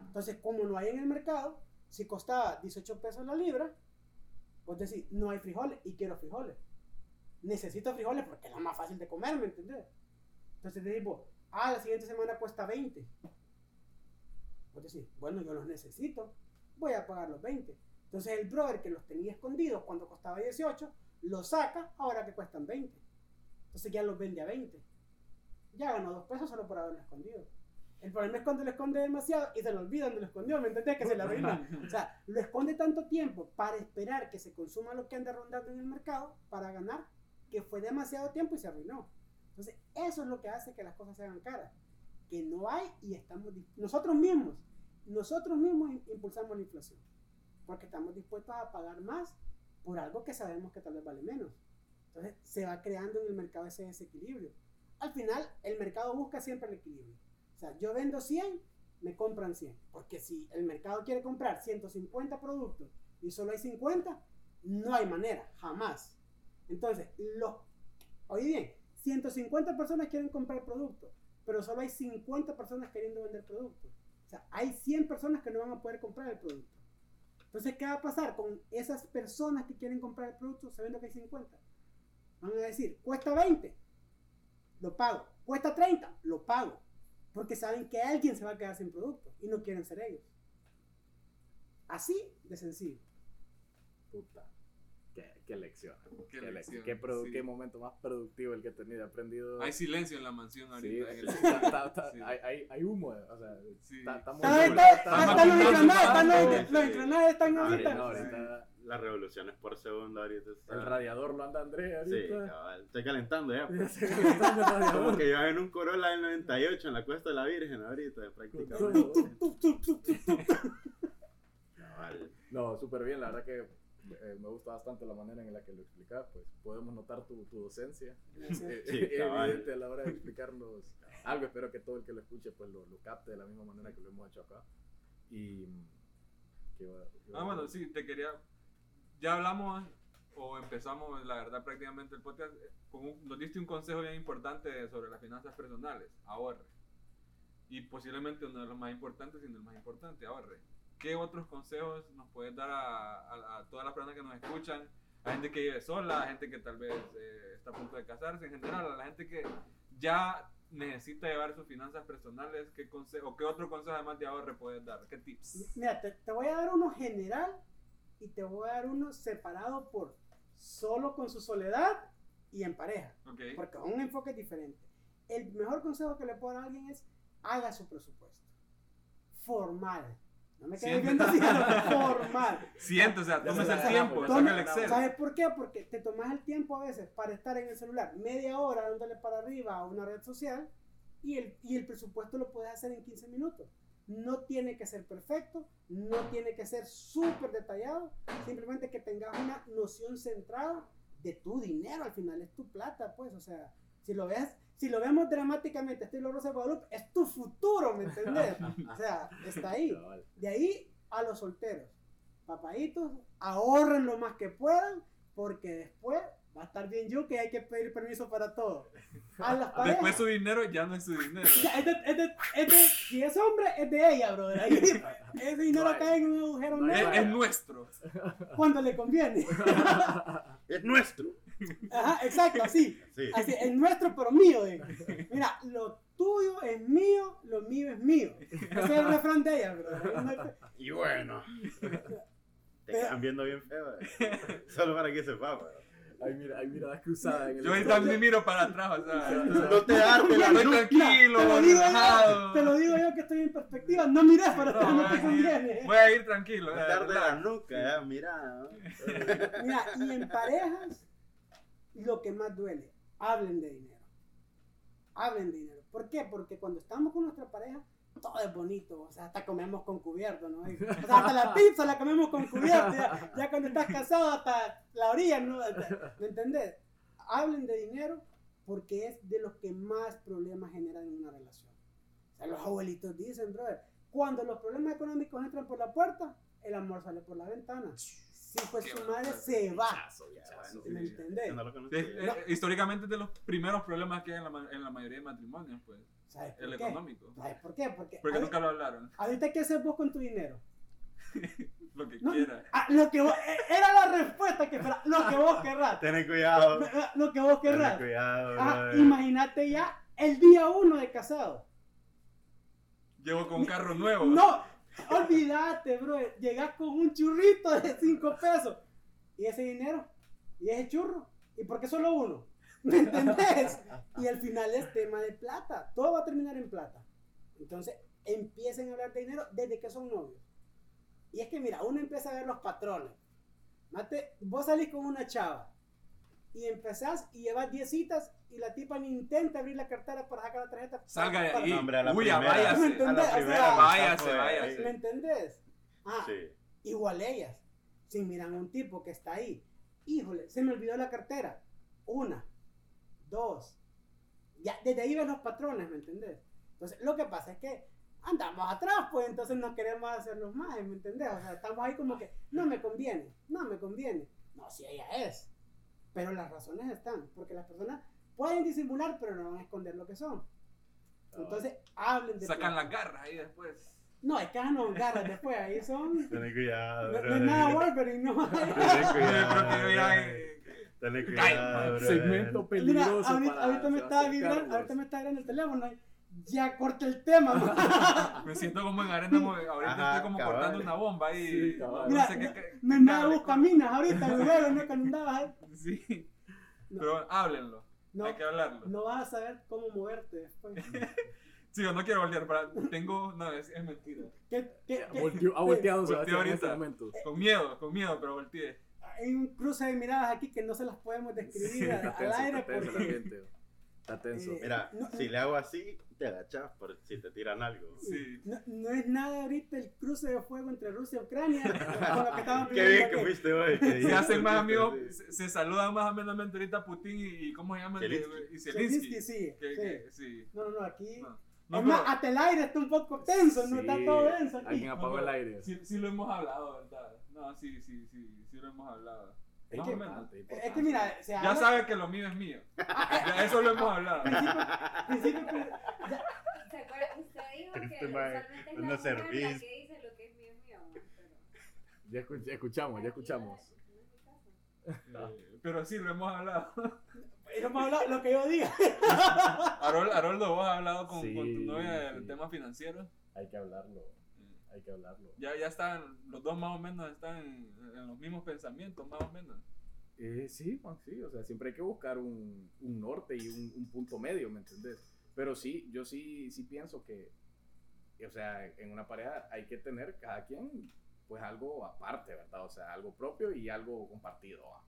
Entonces, como no hay en el mercado, si costaba 18 pesos la libra, vos decís, no hay frijoles y quiero frijoles. Necesito frijoles porque es lo más fácil de comer, ¿me entendés? Entonces te digo, ah, la siguiente semana cuesta 20. Vos decís, bueno, yo los necesito, voy a pagar los 20. Entonces el brother que los tenía escondidos cuando costaba 18, los saca ahora que cuestan 20. Entonces ya los vende a 20. Ya ganó dos pesos solo por haberlo escondido. El problema es cuando lo esconde demasiado y se le olvida donde lo escondió, ¿me entendés? Que se le arruina. O sea, lo esconde tanto tiempo para esperar que se consuma lo que anda rondando en el mercado para ganar, que fue demasiado tiempo y se arruinó. Entonces, eso es lo que hace que las cosas se hagan caras. Que no hay y estamos... Nosotros mismos, nosotros mismos im- impulsamos la inflación. Porque estamos dispuestos a pagar más por algo que sabemos que tal vez vale menos. Entonces, se va creando en el mercado ese desequilibrio. Al final, el mercado busca siempre el equilibrio. O sea, yo vendo 100, me compran 100. Porque si el mercado quiere comprar 150 productos y solo hay 50, no hay manera, jamás. Entonces, lo, oye bien, 150 personas quieren comprar productos, pero solo hay 50 personas queriendo vender productos. O sea, hay 100 personas que no van a poder comprar el producto. Entonces, ¿qué va a pasar con esas personas que quieren comprar el producto sabiendo que hay 50? Van a decir, cuesta 20, lo pago. Cuesta 30, lo pago. Porque saben que alguien se va a quedar sin producto y no quieren ser ellos. Así de sencillo. Puta. Qué, qué lección. Qué le- lección, qué produ- sí. qué momento más productivo el que he tenido. He aprendido. Hay silencio en la mansión ahorita. está- está- Sí. hay, hay, hay humo. O sea, Sí. está, estamos Está- está- Están los engranajes, están Ah, ahorita. Las revoluciones por segundo ahorita. está- el radiador lo anda Andrés Sí, ahorita. cabal. Estoy calentando ya. Pues. Como que iban en un Corolla del 98 en la Cuesta de la Virgen ahorita, prácticamente. Cabal. No, súper bien, la verdad que eh, me gusta bastante la manera en la que lo explicas, pues podemos notar tu, tu docencia eh, Sí, cabal. evidente a la hora de explicarnos algo, espero que todo el que lo escuche pues lo, lo capte de la misma manera que lo hemos hecho acá. Y... ¿qué iba- qué iba Ah, a bueno, decir? sí, te quería. Ya hablamos o empezamos, la verdad, prácticamente el podcast. eh, Con un- nos diste un consejo bien importante sobre las finanzas personales. Ahorre. Y posiblemente uno de los más importantes, sino el más importante, ahorre. ¿Qué otros consejos nos puedes dar a, a- a todas las personas que nos escuchan? A gente que vive sola, a gente que tal vez eh, está a punto de casarse, en general, a la gente que ya necesita llevar sus finanzas personales, ¿qué consejo, o qué otro consejo además de ahorre puedes dar? ¿Qué tips? Mira, te, te voy a dar uno general y te voy a dar uno separado por solo con su soledad y en pareja. Ok. Porque con un enfoque diferente. El mejor consejo que le puedo dar a alguien es haga su presupuesto. Formal. No me quedes viendo así, formal. Siente, o sea, tomes el tiempo, Toma- el Excel. ¿Sabes por qué? Porque te tomas el tiempo a veces para estar en el celular media hora dándole para arriba a una red social y el, y el presupuesto lo puedes hacer en 15 minutos. No tiene que ser perfecto, no tiene que ser súper detallado, simplemente que tengas una noción centrada de tu dinero, al final es tu plata, pues, o sea, si lo ves, si lo vemos dramáticamente, estilo Rosa de Guadalupe, es tu futuro, ¿me entendés? O sea, está ahí. De ahí a los solteros. Papaditos, ahorren lo más que puedan, porque después va a estar bien yo que hay que pedir permiso para todo. A las parejas. Después su dinero ya no es su dinero. es de- es de- es de- si es hombre, es de ella, brother. Ahí, ese dinero No hay- cae en un agujero no negro Es, es nuestro. cuando le conviene. Es nuestro. Ajá, exacto, así. Sí. Así, es nuestro, pero mío. digo. Mira, lo tuyo es mío, lo mío es mío. Ese es el refrán de ella, brother. Y bueno. Te quedan viendo bien feo. eh. Solo para que sepa, pues. Hay, mira, hay miradas cruzadas en el Yo ahí también miro para atrás, o sea, No te darte la luz. tranquilo, te lo digo yo, te lo digo yo que estoy en perspectiva. No mires para No, atrás, no voy te a conviene. ir- Voy a ir tranquilo. eh, Darte la nuca, ya, mira. ¿no? Mira, y en parejas, lo que más duele, hablen de dinero. Hablen de dinero. ¿Por qué? Porque cuando estamos con nuestra pareja, todo es bonito. O sea, hasta comemos con cubierto, ¿no? O sea, hasta la pizza la comemos con cubierto. Ya, ya cuando estás casado, hasta la orilla, ¿no? ¿Me entendés? Hablen de dinero porque es de los que más problemas generan en una relación. O sea, los abuelitos dicen, brother, cuando los problemas económicos entran por la puerta, el amor sale por la ventana. Si pues su madre se va. Sí, históricamente es de los primeros problemas que hay en la, ma- en la mayoría de matrimonios, pues, ¿Sabes el por qué? económico. ¿Sabes por qué? Porque, Porque ahorita- nunca lo hablaron, ahorita, ¿qué haces vos con tu dinero? lo que No, quiera. ah, lo que vos- eh, era la respuesta que espera, lo que vos querrás. Ten cuidado. Lo que vos Ten querrás. cuidado. Ah, imagínate ya el día uno de casado. Llevo con un carro nuevo. No, olvídate, bro. Llegás con un churrito de 5 pesos. ¿Y ese dinero? ¿Y ese churro? ¿Y por qué solo uno? ¿Me entendés? Y al final es tema de plata. Todo va a terminar en plata. Entonces, empiecen a hablar de dinero desde que son novios. Y es que, mira, uno empieza a ver los patrones. Mate, vos salís con una chava y empezás y llevas 10 citas y la tipa ni intenta abrir la cartera para sacar la tarjeta. Salga de ahí. Hombre, a la Uy, primera. váyase. ¿Me A entendés? O sea, váyase, váyase. ¿Me entendés? Ah, Sí. Igual ellas. Si miran a un tipo que está ahí, híjole, se me olvidó la cartera. Una, dos. Ya, desde ahí ves los patrones, ¿me entendés? Entonces, lo que pasa es que andamos atrás, pues entonces no queremos hacernos más, ¿me entendés? O sea, estamos ahí como que, no me conviene, no me conviene. No, si ella es. Pero las razones están, porque las personas pueden disimular, pero no van a esconder lo que son. Entonces, hablen de Sacan las garras ahí después. No, es que ah, no garras después, ahí son... Ten cuidado. No, no es nada Wolverine, no. Ten cuidado. eh, Tené cuidado. Segmento Mira, peligroso. ahorita, para ahorita me está vibrando, ahorita me está vibrando el teléfono. Ya corta el tema. Me siento como en arena, ahorita Ajá, estoy como cabal. cortando una bomba ahí. Sí, no Mira, sé qué- no- qué- Me qué andaba cable buscaminas ahorita, luego, ¿no? Con- Sí, No. pero háblenlo. No, Hay que hablarlo. no vas a saber cómo moverte después. Sí, yo no quiero voltear para. Tengo. No, es, es mentira. ¿Qué, qué, qué? Volteó- ha volteado Volteó Sebastián en este ahorita. momento. Con miedo, con miedo, pero volteé. Hay un cruce de miradas aquí que no se las podemos describir al, está al tenso, aire porque. Está tenso. Eh, Mira, No, si le hago así, te agachas por si te tiran algo. Sí. no, no es nada ahorita el cruce de fuego entre Rusia y Ucrania con lo que Qué bien que aquí. fuiste hoy. que Se hacen más amigos, sí. se, se saludan más amenamente ahorita Putin y, y ¿cómo se llama? Zelensky. Y Zelensky. Sí, Que- sí. que- sí. No, no, no, aquí. No. No, es más, pero- hasta el aire está un poco tenso, no está Sí, todo denso aquí. Alguien apagó No, el aire. Sí, sí lo hemos hablado, ¿verdad? No, sí, sí, sí, sí lo hemos hablado. Es Más que- o menos. importante, Es que mira, se Ya sabe que lo mío es mío. Ya eso lo hemos hablado. principio- principio- ya- ¿Se acuerda? Usted dijo que Este usualmente es la dice lo que es mío es mío. Ya escu- ya escuchamos, ya escuchamos. Eh, Pero sí lo hemos hablado. y no hemos hablado lo que yo diga. Harol- Haroldo, vos has hablado con, Sí, con tu novia del sí. tema financiero. Hay que hablarlo. Hay que hablarlo. Ya, ya están, los dos más o menos están en, en los mismos pensamientos, más o menos. Eh, sí, Juan, sí. O sea, siempre hay que buscar un, un norte y un, un punto medio, ¿me entendés? Pero sí, yo sí, sí pienso que, o sea, en una pareja hay que tener cada quien, pues algo aparte, ¿verdad? O sea, algo propio y algo compartido, ¿va?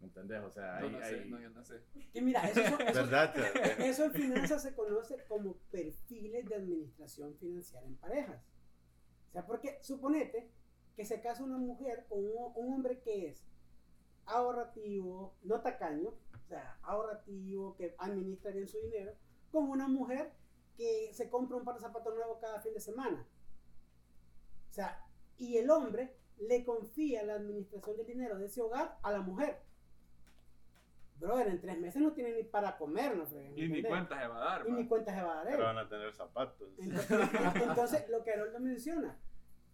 ¿me entendés? O sea, No, hay, no sé, hay- no, yo no sé. Que mira, eso, eso- eso- ¿Verdad? eso en finanzas se conoce como perfiles de administración financiera en parejas. O sea, porque suponete que se casa una mujer con un, un hombre que es ahorrativo, no tacaño, o sea, ahorrativo, que administra bien su dinero, con una mujer que se compra un par de zapatos nuevos cada fin de semana. O sea, y el hombre le confía la administración del dinero de ese hogar a la mujer. Brother, en tres meses no tiene ni para comer, ¿no? fregues, ¿me Y ni cuentas de va a dar. Y va. ni cuentas de va a dar. Pero van a tener zapatos. Entonces, entonces, lo que Haroldo menciona,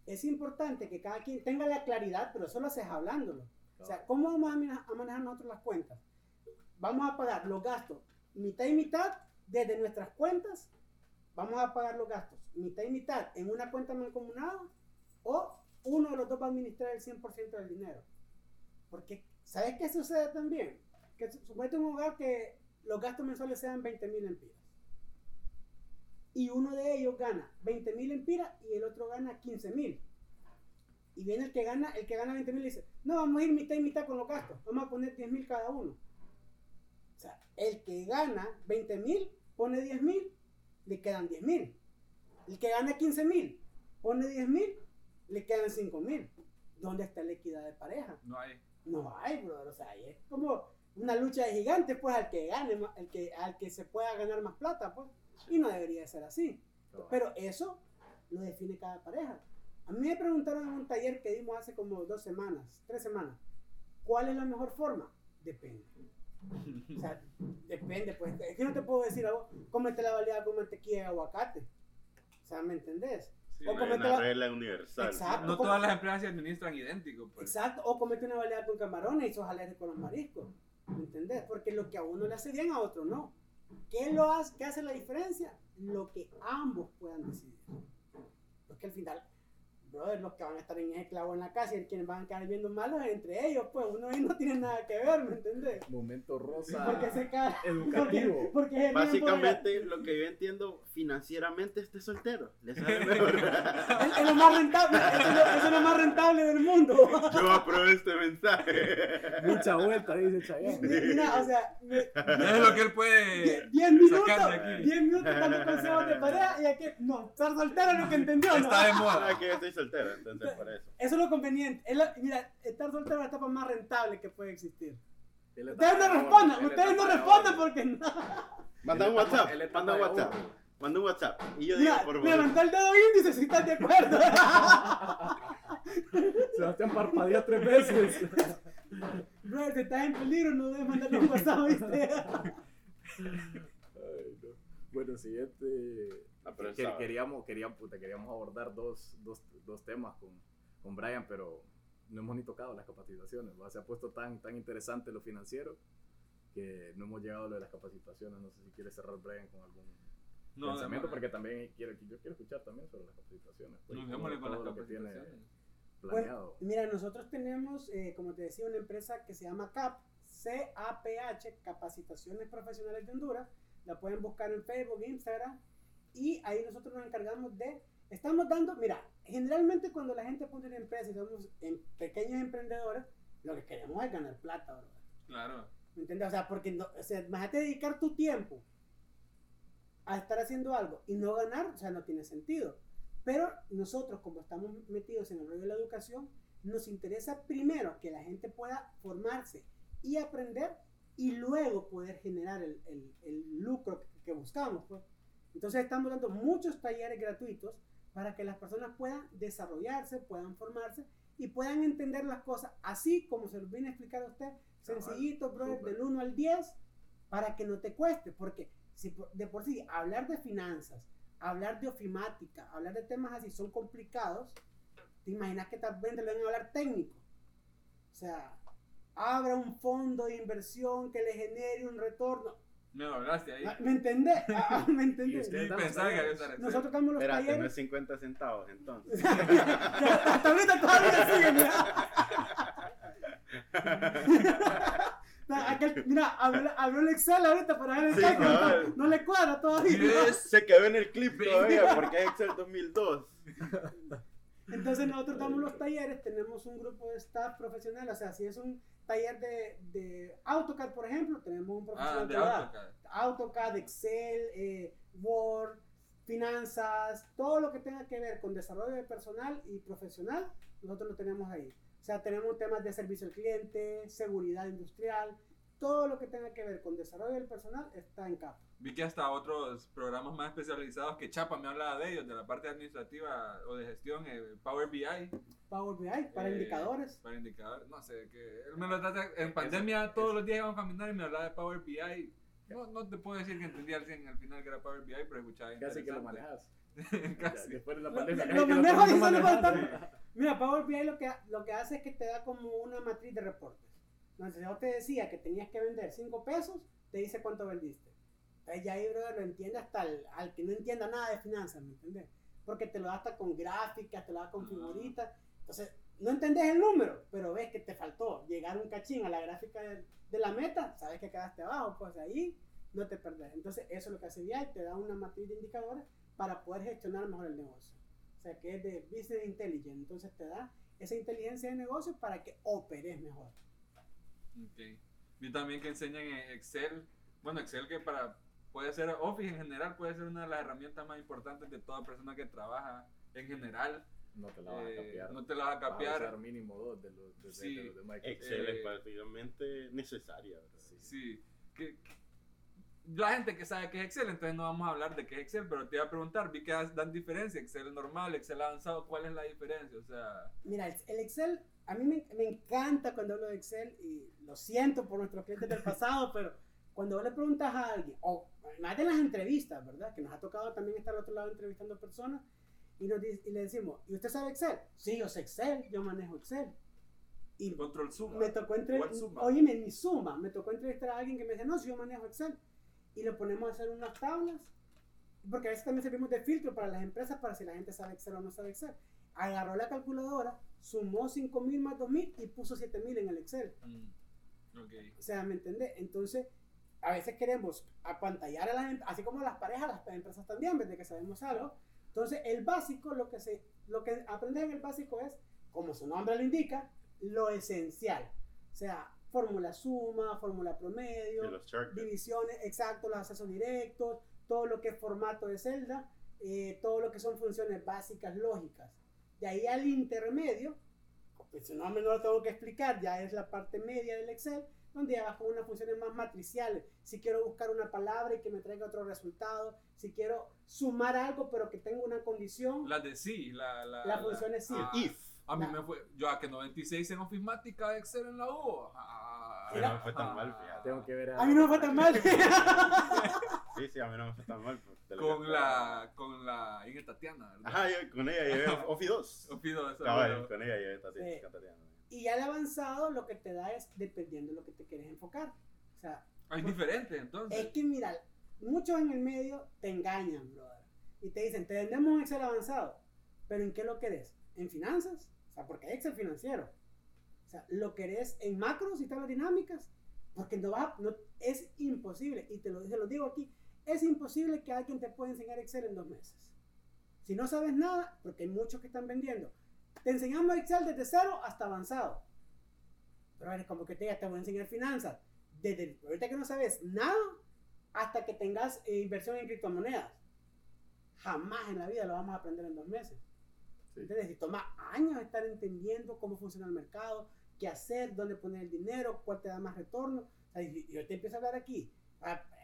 es importante que cada quien tenga la claridad, pero eso lo haces hablándolo. O sea, ¿cómo vamos a mane- a manejar nosotros las cuentas? Vamos a pagar los gastos mitad y mitad desde nuestras cuentas. Vamos a pagar los gastos mitad y mitad en una cuenta mancomunada o uno de los dos va a administrar el 100% del dinero. Porque, ¿sabes qué sucede también? Que su- suponete un hogar que los gastos mensuales sean 20 mil empiras. Y uno de ellos gana 20 mil empiras y el otro gana 15 mil. Y viene el que gana, el que gana 20 mil y dice, no, vamos a ir mitad y mitad con los gastos, vamos a poner 10 mil cada uno. O sea, el que gana 20 mil pone 10 mil, le quedan 10 mil. El que gana 15 mil pone 10 mil, le quedan 5 mil. ¿Dónde está la equidad de pareja? No hay. No hay, brother. O sea, ahí es como una lucha de gigantes, pues, al que gane, al que, al que se pueda ganar más plata, pues. Y no debería de ser así. Pero eso lo define cada pareja. A mí me preguntaron en un taller que dimos hace como dos semanas, tres semanas, ¿cuál es la mejor forma? Depende. O sea, depende, pues. Es que no te puedo decir a vos, cómete la baleada con mantequilla y aguacate. O sea, ¿me entendés? Sí, O No como hay te una va- regla universal. Exacto. No todas las empresas se administran idéntico, pues. Exacto, o comete una baleada con camarones y sos alérgico a los mariscos. ¿Me entendés? Porque lo que a uno le hace bien, a otro no. ¿Qué, lo hace, ¿Qué hace la diferencia? Lo que ambos puedan decidir. Porque al final, brother, los que van a estar en ese clavo en la casa y quienes van a quedar viendo malos es entre ellos, pues uno ahí no tiene nada que ver, ¿me entendés? Momento rosa. Porque se cae. educativo. Porque, porque Básicamente, lo que yo entiendo financieramente, este soltero. Le sale mejor. Es, es lo más rentable, es lo, es lo más rentable del mundo. Yo aprobé este mensaje. Mucha vuelta, dice Chayanne. Mira, o sea, me- Es lo que él puede 10 minutos, sacar de aquí. 10 minutos dando consejos de pareja y aquí, no, estar soltero es lo que entendió, ¿no? Está de Ah, moda. Soltero, entonces por eso. Eso es lo conveniente. Es la- mira, estar soltero es la etapa más rentable que puede existir. Ustedes no respondan, ustedes no de respondan oro. porque no. Manda un WhatsApp, manda un WhatsApp. Manda un WhatsApp. Y yo digo por me vos. levantó el dedo índice si estás de acuerdo. Sebastián parpadea tres veces. Bro, si estás en peligro, no debes mandarle un WhatsApp, ¿viste? Ay, no. Bueno, siguiente. Ah, pero que- queríamos, queríamos, puta, queríamos abordar dos, dos, dos temas con, con Brian, pero no hemos ni tocado las capacitaciones. ¿va? Se ha puesto tan, tan interesante lo financiero que no hemos llegado a lo de las capacitaciones. No sé si quiere cerrar Brian con algún No, pensamiento, porque también quiero, yo quiero escuchar también sobre las capacitaciones. pues, No, con las lo que tiene capacitaciones. planeado. Mira, nosotros tenemos, eh, como te decía, una empresa que se llama CAP, C-A-P-H, Capacitaciones Profesionales de Honduras. La pueden buscar en Facebook, Instagram. Y ahí nosotros nos encargamos de, estamos dando, mira, generalmente cuando la gente pone una empresa y somos en pequeños emprendedores, lo que queremos es ganar plata, ¿verdad? Claro. ¿Me entiendes? O sea, porque no, o sea, imagínate dedicar tu tiempo a estar haciendo algo y no ganar, o sea, no tiene sentido. Pero nosotros, como estamos metidos en el rollo de la educación, nos interesa primero que la gente pueda formarse y aprender y luego poder generar el, el- el lucro que, que buscamos. Pues. Entonces estamos dando muchos talleres gratuitos para que las personas puedan desarrollarse, puedan formarse y puedan entender las cosas así como se los vine a explicar a usted, sencillito, brother, del 1 al 10, para que no te cueste, porque si de por sí hablar de finanzas, hablar de ofimática, hablar de temas así son complicados, te imaginas que tal vez le van a hablar técnico. O sea, abra un fondo de inversión que le genere un retorno. Me lo hablaste ahí. Ah, ¿Me entendés? Ah, ¿Me entendés? usted- Sí, pensaba que había usar Excel. Nosotros damos los Espérate, no es talleres. 50 centavos entonces. Hasta ahorita todavía sigue, mira. No, aquel- mira, abrió, abrió el Excel ahorita para ver el Sí, cálculo. No le cuadra todavía. Se quedó en el clip todavía porque es Excel 2002. Entonces nosotros damos los talleres, tenemos un grupo de staff profesional, o sea, si es un taller de, de AutoCAD, por ejemplo, tenemos un Ah, profesional de AutoCAD. AutoCAD, Excel, eh, Word, finanzas, todo lo que tenga que ver con desarrollo de personal y profesional, nosotros lo tenemos ahí. O sea, tenemos temas de servicio al cliente, seguridad industrial, todo lo que tenga que ver con desarrollo del personal está en CAP. Vi que hasta otros programas más especializados que Chapa me hablaba de ellos, de la parte administrativa o de gestión, eh, Power BI. Power BI para eh, indicadores. Para indicadores, no sé, que él me lo trata, en pandemia todos los días íbamos a caminar y me hablaba de Power BI. No, no te puedo decir que entendía al 100 al final que era Power BI, pero escuchaba Casi que lo manejas. Casi. Después de la Lo- pandemia. lo que manejo y solo manejar. falta- Mira, Power BI lo que, lo que hace es que te da como una matriz de reportes. Entonces, yo te decía que tenías que vender 5 pesos, te dice cuánto vendiste. Entonces, ya ahí, brother, lo entiende hasta el, al que no entienda nada de finanzas, ¿me entiendes? Porque te lo da hasta con gráficas, te lo da con figuritas. Entonces, no entendés el número, pero ves que te faltó llegar un cachín a la gráfica de, de la meta, sabes que quedaste abajo, pues ahí no te perdés. Entonces, eso es lo que hace BI, te da una matriz de indicadores para poder gestionar mejor el negocio. O sea, que es de Business Intelligence. Entonces te da esa inteligencia de negocio para que operes mejor. Ok. Vi también que enseñan en Excel. Bueno, Excel que para puede ser Office en general puede ser una de las herramientas más importantes de toda persona que trabaja en general. No te la vas a Eh, capear. no te la vas a Vas a capear. mínimo dos de los de, Sí. de los de Microsoft. Excel Eh, es prácticamente necesaria. ¿verdad? Sí. Que, que- la gente que sabe que es Excel, entonces no vamos a hablar de qué es Excel, pero te iba a preguntar, vi que dan diferencia, Excel normal, Excel avanzado, ¿cuál es la diferencia? O sea, Mira, el el Excel, a mí me, me encanta cuando hablo de Excel y lo siento por nuestros clientes del pasado, pero cuando vos le preguntas a alguien, o más de las entrevistas, ¿verdad? Que nos ha tocado también estar al otro lado entrevistando personas y, nos dice- y le decimos, ¿y usted sabe Excel? Sí, yo sé Excel, yo manejo Excel. Y control suma. me tocó suma? oye, mi suma, me tocó entrevistar a alguien que me decía, no, si yo manejo Excel. Y lo ponemos a hacer unas tablas, porque a veces también servimos de filtro para las empresas para si la gente sabe Excel o no sabe Excel. Agarró la calculadora, sumó 5000 más 2000 y puso 7000 en el Excel. Mm, ok. O sea, ¿me entendés? Entonces, a veces queremos apantallar a las em- así como las parejas, las empresas también, desde que sabemos algo. Entonces, el básico, lo que, se, lo que aprendes en el básico es, como su nombre lo indica, lo esencial. O sea, fórmula suma, fórmula promedio, los divisiones, exacto, los accesos directos, todo lo que es formato de celda, eh, todo lo que son funciones básicas lógicas. De ahí al intermedio, pues si no me lo tengo que explicar, ya es la parte media del Excel, donde ya vas con unas funciones más matriciales. Si quiero buscar una palabra y que me traiga otro resultado, si quiero sumar algo pero que tenga una condición, La de sí, la, la, la función es sí. ah, If. A mí La- me fue, yo a que 96 en Officemática de Excel en la U. Ah, A mí no me fue tan mal, fíjate. Tengo que ver A mí no me fue tan mal. Sí, sí, a mí no me fue tan mal. pues, Con la, con la Inge Tatiana, ¿verdad? Ajá, yo con ella llevé Office 2. Ofido, esa, Cabal, pero- con ella llevé Tatiana. Sí. Tatiana. Y ya el avanzado lo que te da es dependiendo de lo que te quieres enfocar. O sea, Es diferente, entonces. es que mira, muchos en el medio te engañan, brother. Y te dicen, te vendemos un Excel avanzado. Pero ¿en qué lo querés? ¿En finanzas? O sea, porque hay Excel financiero. O sea, ¿lo querés en macros y tablas dinámicas? Porque no va, no, es imposible. Y te lo, te lo digo aquí, es imposible que alguien te pueda enseñar Excel en dos meses. Si no sabes nada, porque hay muchos que están vendiendo, te enseñamos Excel desde cero hasta avanzado. Pero es como que te diga, te voy a enseñar finanzas. Desde el- ahorita que no sabes nada hasta que tengas eh, inversión en criptomonedas. Jamás en la vida lo vamos a aprender en dos meses. Sí. ¿Entiendes? Y toma años estar entendiendo cómo funciona el mercado, qué hacer, dónde poner el dinero, cuál te da más retorno. O sea, yo te empiezo a hablar aquí.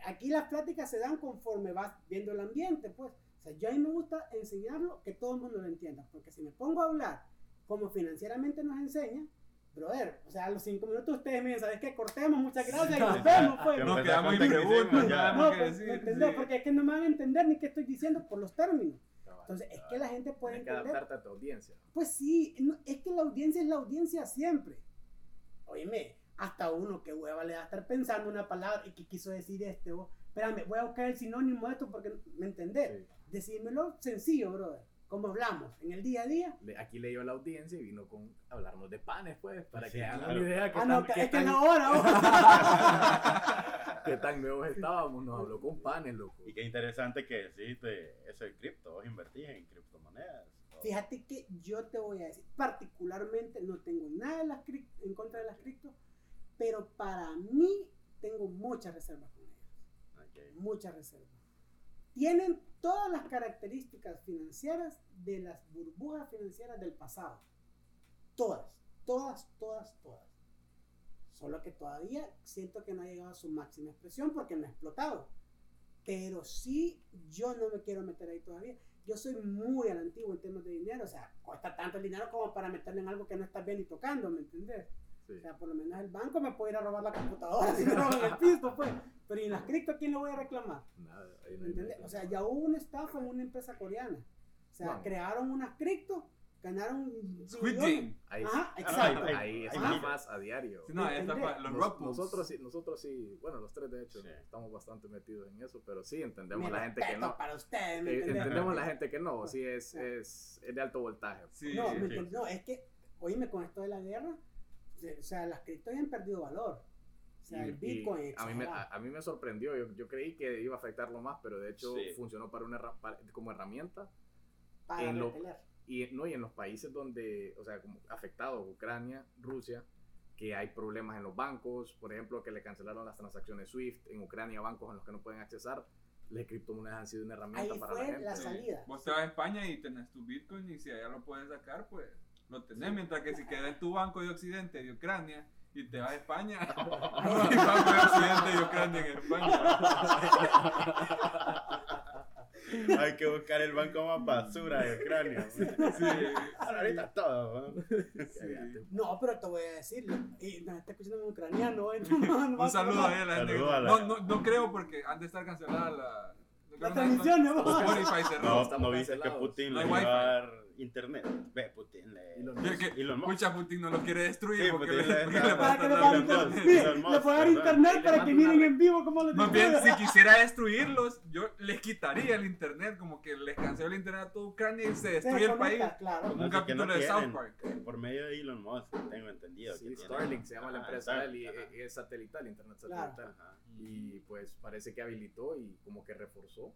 Aquí las pláticas se dan conforme vas viendo el ambiente, pues. O sea, yo a mí me gusta enseñarlo que todo el mundo lo entienda. Porque si me pongo a hablar como financieramente nos enseña, brother, o sea, a los cinco minutos ustedes me dicen, ¿sabes qué? Cortemos, muchas gracias y nos vemos, pues. Nos quedamos sin preguntas, ya. No, que pues, decir, ¿me entendés? sí. Porque es que no me van a entender ni qué estoy diciendo por los términos. Entonces, es que la gente puede Tienes que entender. adaptarte a tu audiencia. Pues sí, no, es que la audiencia es la audiencia siempre. Óyeme, hasta uno que hueva le va a estar pensando una palabra y que quiso decir este. o, espérame, voy a buscar el sinónimo de esto porque me entendés. Sí. Decídmelo sencillo, brother. Como hablamos en el día a día. Le- Aquí leyó la audiencia y vino con hablarnos de panes, pues, para Sí, que hagan claro. una idea que Ah, no, tan, que- es que es tan- la hora. oh. qué tan nuevos estábamos. Nos habló con panes, loco. Y qué interesante que deciste eso de cripto. Vos invertís en criptomonedas. Fíjate que yo te voy a decir, particularmente no tengo nada en, las cric- en contra de las cripto, pero para mí tengo muchas reservas con ellas. Muchas reservas. Tienen todas las características financieras de las burbujas financieras del pasado. Todas, todas, todas, todas. Solo que todavía siento que no ha llegado a su máxima expresión porque no ha explotado. Pero sí, yo no me quiero meter ahí todavía. Yo soy muy a la antigua en temas de dinero. O sea, cuesta tanto el dinero como para meterle en algo que no estás bien ni tocando, ¿me entendés? Sí. O sea, por lo menos el banco me puede ir a robar la computadora si me roban el piso, pues. Pero ¿y en las cripto a quién le voy a reclamar? Nada, ahí no. O sea, ya hubo una estafa en una empresa coreana. O sea, Vamos. crearon unas cripto, ganaron Squid. Game. Ahí, Ajá, exacto. Ahí ay, estafas a diario. Sí, no, ahí está los Nos- nosotros sí, nosotros sí, bueno, los tres de hecho, Sí. estamos bastante metidos en eso, pero sí entendemos Mi la gente que respeto no. para ustedes, ¿me Eh, entendés? entendemos la gente que no, sí es, es, es de alto voltaje. Sí, No, sí, ¿me sí. entiendes? no, es que, oíme, con esto de la guerra, o sea, las criptos ya han perdido valor. O sea, Y- el Bitcoin, a, mí me, a, a mí me sorprendió, yo, yo creí que iba a afectarlo más, pero de hecho Sí. funcionó para una, para- como herramienta para en lo- y, no, y en los países donde, o sea, como afectados, Ucrania, Rusia, que hay problemas en los bancos, por ejemplo, que le cancelaron las transacciones SWIFT, en Ucrania bancos en los que no pueden accesar, las criptomonedas han sido una herramienta Ahí para la fue gente. la salida. Vos te vas a España y tenés tu Bitcoin y si allá lo puedes sacar, pues lo tenés. Mientras que si queda en tu banco de Occidente de Ucrania y te vas a España, Occidente de Ucrania en España. Hay que buscar el banco más basura de Ucrania. Sí, ahorita todo. ¿no? sí. No, pero te voy a decir, y nos está escuchando en ucraniano. ¿eh? No, no, no, Un saludo a la gente. a la- No, no, no creo porque han de estar cancelada la. La transmisión, ¿no? Spotify cerró. No, no que. Putin le a dar internet. Ve, Putin le. Elon Que- que- Elon Musk. Mucha Putin no lo quiere destruir Sí, porque Putin le, le- porque le- le Para que le Musk. Musk, puedo dar internet para que miren en vivo cómo lo Más bien, si quisiera destruirlos, yo les quitaría el internet, como que les cancelo el internet a toda Ucrania y se Se destruye el país. Claro. Como un capítulo no de South. Park. Por medio de Elon Musk, tengo entendido. Sí, que Starlink se llama la empresa de él y, es satelital, internet satelital. Y pues parece que habilitó y como que reforzó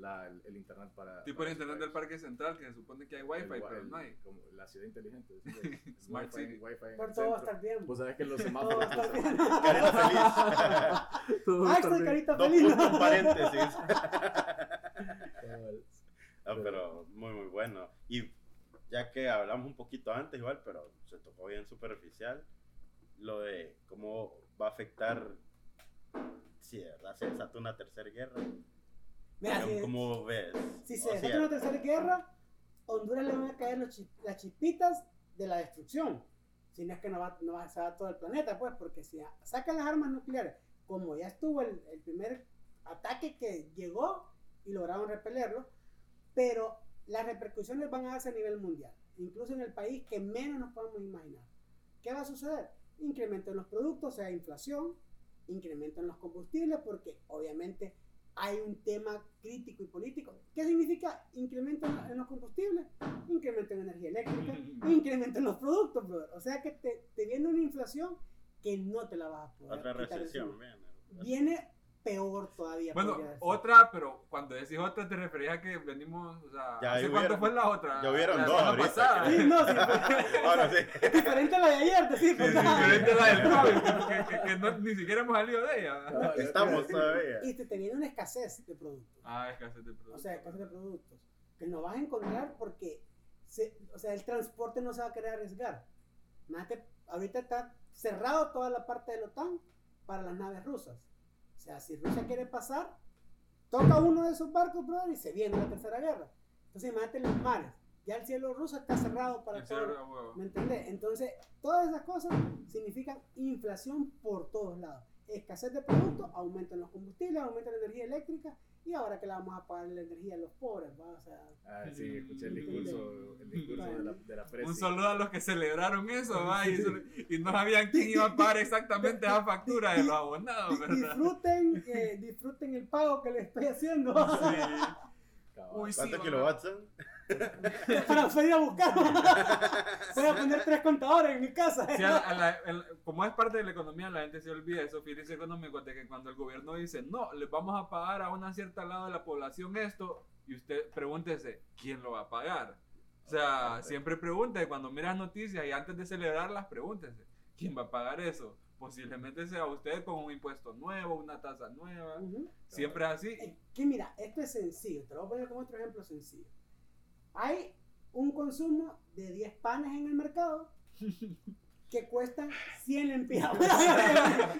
la, el, el internet para... Tipo para el internet del. Parque Central, que se supone que hay wifi, El- pero el- no hay. Como la ciudad inteligente. sí, el Smart wifi, City. wifi en el todo va a estar bien. Vos sabés que los Todo semáforos... va a estar bien. Carita feliz. Todo va a Ay, estar estoy carita Dos feliz. puntos paréntesis. Ah, pero muy, muy bueno. Y ya que hablamos un poquito antes, igual, pero se tocó bien superficial, lo de cómo va a afectar si de verdad se desata una tercera guerra. Mira, si, ¿Cómo ves? si se desata una tercera guerra, Honduras le van a caer los las chispitas de la destrucción. Si no es que no va, no va a ser todo el planeta, pues, porque si sacan las armas nucleares, como ya estuvo el, el primer ataque que llegó y lograron repelerlo, pero las repercusiones van a darse a nivel mundial, incluso en el país que menos nos podemos imaginar. ¿qué va a suceder? Incremento en los productos, o sea, inflación, incremento en los combustibles, porque obviamente hay un tema crítico y político. ¿Qué significa incremento en, los combustibles? Incremento en energía eléctrica, incremento en los productos, brother. O sea que te, te viene una inflación que no te la vas a poder Otra recesión, bien. Viene peor todavía. Bueno, otra, pero cuando decís otra te referías a que venimos, o sea, Ya ¿hace hubieron- cuánto fue la otra? ya hubieron La dos ahorita, pasada. Sí, no, sí, Ahora sí. diferente a la de ayer, te sí, Sí, pues, sí, ya. diferente a la del COVID, que, que- que no- ni siquiera hemos salido de ella. No, Estamos todavía. Y te, te viene una escasez de productos. Ah, escasez de productos. O sea, escasez de productos. Que no vas a encontrar porque se- o sea, el transporte no se va a querer arriesgar. Imagínate, ahorita está cerrado toda la parte de la OTAN para las naves rusas. O sea, si Rusia quiere pasar, toca uno de esos barcos, brother, y se viene la tercera guerra. Entonces, imagínate los mares. Ya el cielo ruso está cerrado para El todo. ¿Me entendés? Entonces, todas esas cosas significan inflación por todos lados. Escasez de productos, aumento en los combustibles, aumento en la energía eléctrica y ahora que le vamos a pagar la energía a los pobres, ¿va? O sea, Ah, sí, escuché el discurso, el discurso de la, de la presi. Un saludo a los que celebraron eso, va, y, eso- y no sabían quién iba a pagar exactamente esa factura de los abonados, ¿verdad? disfruten, eh, disfruten el pago que les estoy haciendo Cabal. Uy, sí, ¿Cuántos va. kilowatts son? para salir a buscar. Voy a poner tres contadores en mi casa. Sí, a la- a la- el- como es parte de la economía, la gente se olvida eso, fíjense económico, de que cuando el gobierno dice, no, les vamos a pagar a una cierta lado de la población esto, y usted pregúntese, ¿quién lo va a pagar? O sea, siempre pregunte, cuando miras noticias y antes de celebrarlas, pregúntese, ¿quién va a pagar eso? Posiblemente sea usted con un impuesto nuevo, una tasa nueva, Ujú. siempre es así. Eh, Que mira, esto es sencillo, te lo voy a poner como otro ejemplo sencillo. Hay un consumo de 10 panes en el mercado que cuestan 100 lempiras.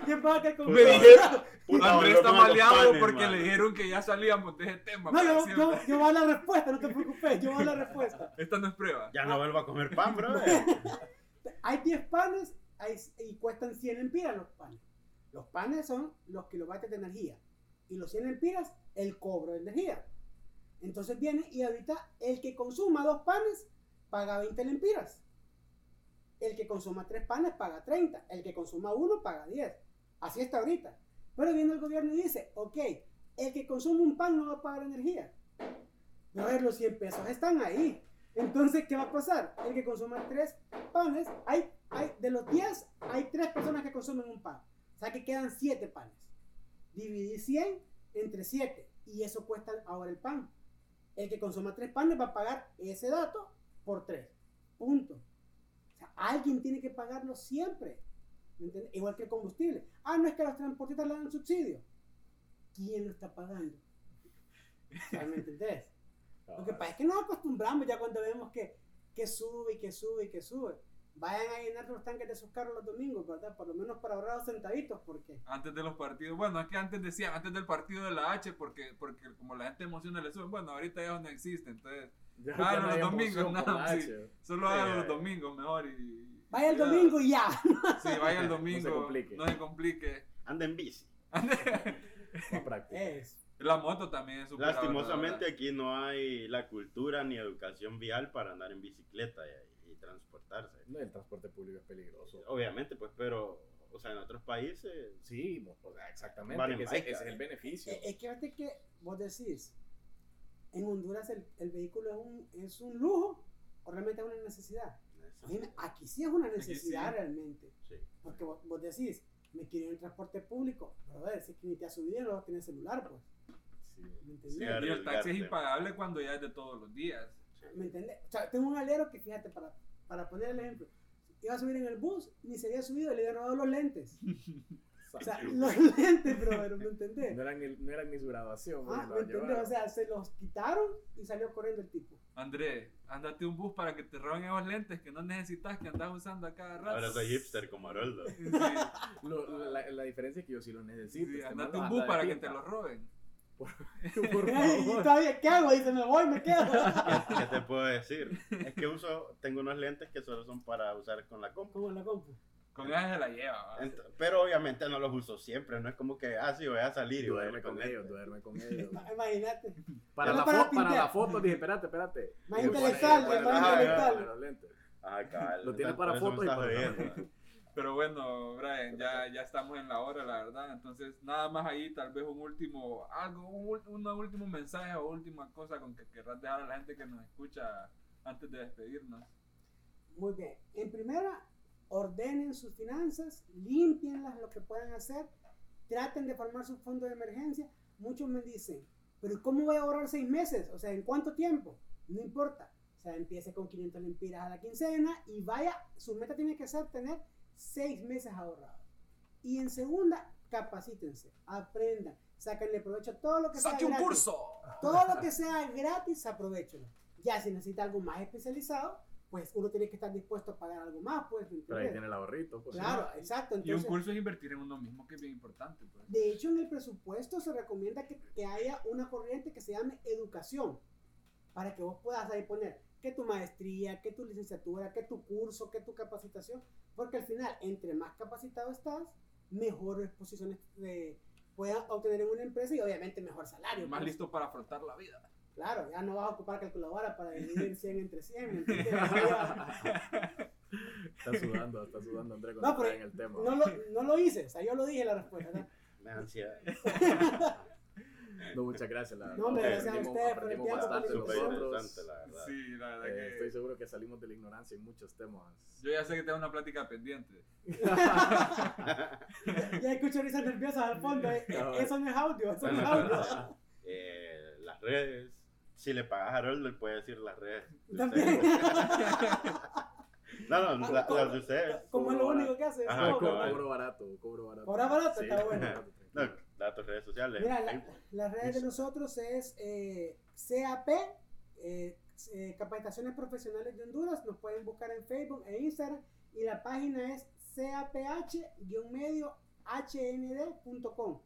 ¿Quién paga que Me dijeron- Puta, Andrés está maleado panes, porque mano. le dijeron que ya salíamos de ese tema. No, yo, yo, yo voy a la respuesta, no te preocupes, yo voy a la respuesta. Esta no es prueba. Ya no vuelvo a comer pan, bro. Hay 10 panes hay- y cuestan 100 lempiras los panes. Los panes son los kilovatios de energía y los 100 lempiras el cobro de energía. Entonces viene y ahorita el que consuma dos panes paga 20 lempiras. El que consuma tres panes paga 30. El que consuma uno paga 10. Así está ahorita. Pero viene el gobierno y dice, ok, el que consume un pan no va a pagar energía. A ver, los 100 pesos están ahí. Entonces, ¿qué va a pasar? El que consuma tres panes, hay, de los 10, hay tres personas que consumen un pan. O sea que quedan 7 panes. Dividí 100 entre 7 y eso cuesta ahora el pan. El que consuma tres panes va a pagar ese dato por 3. Punto. O sea, alguien tiene que pagarlo siempre. Igual que el combustible. Ah, no es que los transportistas le dan subsidio. ¿Quién lo está pagando? O sea, ¿Me entendés? Lo que pasa es que nos acostumbramos ya cuando vemos que, que sube y que sube y que sube. Vayan a llenar los tanques de sus carros los domingos, ¿verdad? Por lo menos para ahorrar dos centavitos, porque Antes de los partidos, bueno, es que antes decía, antes del partido de la H, porque, porque como la gente emociona le suben, bueno, ahorita ya no existe, entonces Ya- Ah, ya los no hay domingos, no, la sí. Solo Sí, háganlo los domingos mejor y... vaya el ya. domingo y ya. Sí, vaya el domingo, complique. no se complique. Anda en bici. Práctico. Es. La moto también es súper Lastimosamente aquí no hay la cultura ni educación vial para andar en bicicleta y, transportarse. No, el transporte público es peligroso. Obviamente, pues, pero, o sea, en otros países, Sí, o sea, exactamente. Van en que ese, bike, ese es eh. el beneficio. Es que fíjate que vos decís, en Honduras el, el vehículo es un, es un lujo o realmente es una necesidad. Aquí sí es una necesidad sí. realmente. sí. Porque vos, vos decís, me quiero ir en transporte público, pero a ver, si es que ni te has subido, no tener celular, pues. Sí. ¿Me entendés? Sí, Y el taxi es impagable cuando ya es de todos los días. ¿Me entendés? O sea, tengo un alero que, fíjate, para, para poner el ejemplo, iba a subir en el bus, ni se había subido, le había robado los lentes. O sea, los lentes, brother, ¿me entendés? No eran ni, no eran ni su graduación. Ah, ¿me entendés? O sea, se los quitaron y salió corriendo el tipo. André, ándate un bus para que te roben esos lentes que no necesitas que andas usando a cada rato. Ahora soy hipster como Haroldo. Sí, Lo- la, la diferencia es que yo sí los necesito. sí, este andate un bus para que te los roben. Por y favor. todavía, ¿qué hago? Dice, me voy, me quedo. ¿Qué, qué te puedo decir? Es que uso, tengo unos lentes que solo son para usar con la compu. Como en la compu. Con ella se la lleva. ¿va? Ent- Pero obviamente no los uso siempre, no es como que, ah, sí, voy a salir y voy a Duerme ir con ellos, lentes. duerme con ellos. Ma- Imagínate. Para la, para fo- para la foto dije, espérate, espérate. Más intelectual, más intelectual. pone los lentes. Ah, cabal. Lo tiene Entonces, para por fotos y para. Pero bueno, Brian, ya, ya estamos en la hora, la verdad. Entonces, nada más ahí, tal vez un último, algo, un, un último mensaje o última cosa con que querrás dejar a la gente que nos escucha antes de despedirnos. Muy bien. En primera, ordenen sus finanzas, limpienlas lo que puedan hacer, traten de formar su fondo de emergencia. Muchos me dicen, pero ¿cómo voy a ahorrar seis meses? O sea, ¿en cuánto tiempo? No importa. O sea, empiece con 500 lempiras a la quincena y vaya, su meta tiene que ser tener seis meses ahorrados. Y en segunda, capacítense, aprendan, sáquenle provecho a todo lo que sea ¡Saque un gratis. curso! Todo lo que sea gratis, aprovechelo. Ya si necesita algo más especializado, pues uno tiene que estar dispuesto a pagar algo más, pues, ¿me Pero ahí tiene el ahorrito. Pues, Claro, exacto. Y un Entonces, curso es invertir en uno mismo, que es bien importante. Pues. de hecho, en el presupuesto se recomienda que, que haya una corriente que se llame educación, para que vos puedas ahí poner que tu maestría, que tu licenciatura, que tu curso, que tu capacitación, porque al final, entre más capacitado estás, mejores posiciones de, puedas obtener en una empresa y obviamente mejor salario. Más pues. listo para afrontar la vida. Claro, ya no vas a ocupar calculadora para dividir 100 entre 100. ¿me entiendes? Está sudando, está sudando André No, cuando pero está en el tema. no lo, no lo hice, o sea, yo lo dije la respuesta. ¿no? Me da ansiedad. No, muchas gracias, la verdad. No, hombre, gracias a Aprendimos- ustedes por el aprendimos bastante nosotros. interesante, la verdad. Sí, la verdad Eh, que... estoy seguro que salimos de la ignorancia en muchos temas. Yo ya sé que tengo una plática pendiente. Ya escucho risas nerviosas al fondo. eh, No, Eso no es audio, eso no es audio. Eh, las redes. Si le pagas a Harold, le puede decir las redes. de También. No, no, la- ¿Cómo- las de ustedes. Como es lo único que hace. Ajá, Cobro, cobro barato, cobro barato. Cobra barato, Sí, está bueno. No, tus redes sociales. Mira, la- las redes de nosotros es eh, CAP, eh, eh, Capacitaciones Profesionales de Honduras. Nos pueden buscar en Facebook e Instagram. Y la página es caph-hnd.com.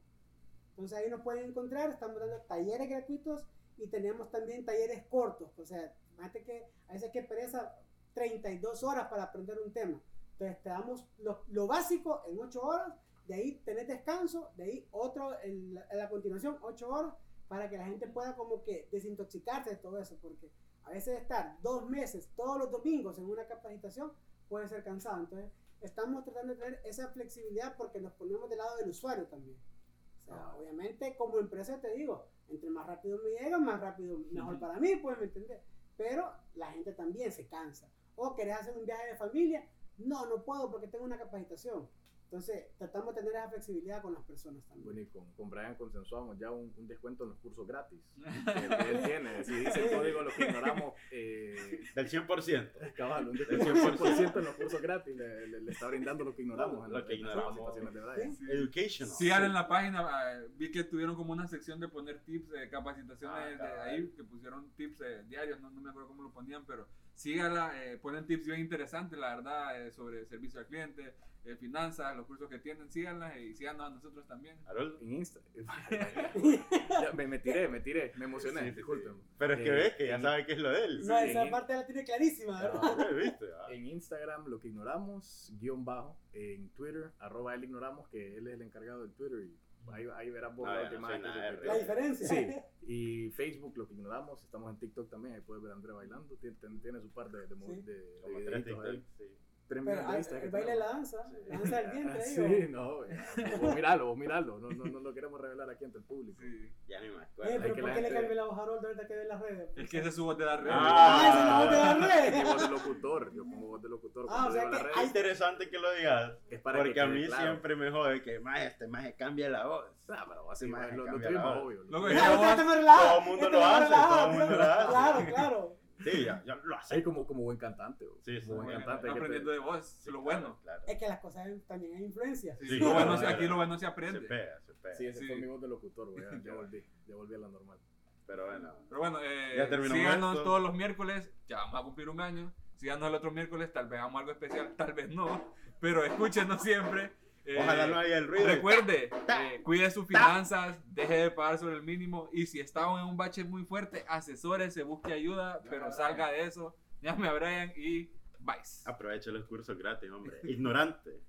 Entonces ahí nos pueden encontrar. Estamos dando talleres gratuitos y tenemos también talleres cortos. O sea, fíjate que a veces que pereza 32 horas para aprender un tema. Entonces te damos lo, lo básico en 8 horas de ahí tenés descanso, de ahí otro en la, en la continuación, 8 horas, para que la gente pueda como que desintoxicarse de todo eso, porque a veces estar dos meses, todos los domingos en una capacitación puede ser cansado. Entonces, estamos tratando de tener esa flexibilidad porque nos ponemos del lado del usuario también. O sea, Ah. obviamente como empresa te digo, entre más rápido me llega, más rápido, mejor para mí, pues, ¿me entiendes? Pero la gente también se cansa. O querés hacer un viaje de familia, no, no puedo porque tengo una capacitación. Entonces, tratamos de tener esa flexibilidad con las personas también. Bueno, y con, con Brian consensuamos ya un, un descuento en los cursos gratis. que él, que él tiene. Si dice el código, lo que ignoramos, eh, Del 100%. cabal, un descuento del 100% en los cursos gratis. Le, le- le está brindando lo que ignoramos. en Lo las- que las ignoramos. capacitaciones de Brian. Sí. Educational. Sigan en la página, eh, vi que tuvieron como una sección de poner tips, de capacitaciones Ah, de ahí, que pusieron tips eh, diarios, no, no me acuerdo cómo lo ponían, pero síganla, eh, ponen tips bien interesantes, la verdad, eh, sobre servicio al cliente, eh, finanzas, los cursos que tienen, síganlas y síganos a nosotros también. Harold. En Insta. Ya, me, me tiré, me tiré, me emocioné, Sí, disculpen. Pero es que Eh, ves que ya en- sabe qué es lo de él. No, Sí, esa en- parte la tiene clarísima, ¿verdad? Ah, ¿Viste? Ah. En Instagram, lo que ignoramos, guion bajo. En Twitter, arroba él ignoramos, que él es el encargado del Twitter. Y ahí, ahí verás vos No, la yo no última soy vez que nada se de perdió. La diferencia. Sí, y Facebook, lo que ignoramos, estamos en TikTok también, ahí puedes ver a André bailando, tiene, tiene- tiene su par de, de, Sí. de, de videitos ahí. Sí. Tres Pero millones de ah, el baile de la tenemos. danza, Sí. la danza del vientre ahí. Sí, no, güey. vos miralo, vos miralo, no, no, no lo queremos revelar aquí ante el público. Sí. Ya ni me Eh, acuerdo. Hay pero que ¿por la qué le cambió la voz a Harold ahorita que ve las redes? Es que ese es su voz de la red. Ah, esa es la voz de la Mi red. voz de locutor, yo pongo voz de locutor. Ah, o sea la que red, Es interesante que lo digas. es para Porque que a mí claro. siempre me jode que más este más cambia la voz. Ah, pero así, Sí, más, lo, tuyo es la más voz. obvio. Todo el mundo lo hace, relaja, todo el mundo lo hace. Claro, claro. Sí, ya, ya lo hace. como, como buen cantante. güey. Sí, sí, como buen cantante. aprendiendo te- de voz, Sí, lo claro, bueno. Claro. Es que las cosas también hay influencia. Sí, Sí, lo bueno, claro. aquí lo bueno se Se aprende. pega, se pega. Sí, ese Sí. fue mi voz de locutor, güey. Ya, ya volví, ya volví a la normal. Pero bueno. Pero bueno, eh, Ya terminamos síganos esto. todos los miércoles, ya vamos a cumplir un año. Síganos el otro miércoles, tal vez hagamos algo especial, tal vez no. Pero escúchenos siempre. Eh, Ojalá no haya el ruido. Recuerde, eh, cuide sus finanzas, deje de pagar sobre el mínimo y si está en un bache muy fuerte, asesórese, busque ayuda, pero salga de eso. Llame a Brian y bye. Aproveche los cursos gratis, hombre. Ignorante.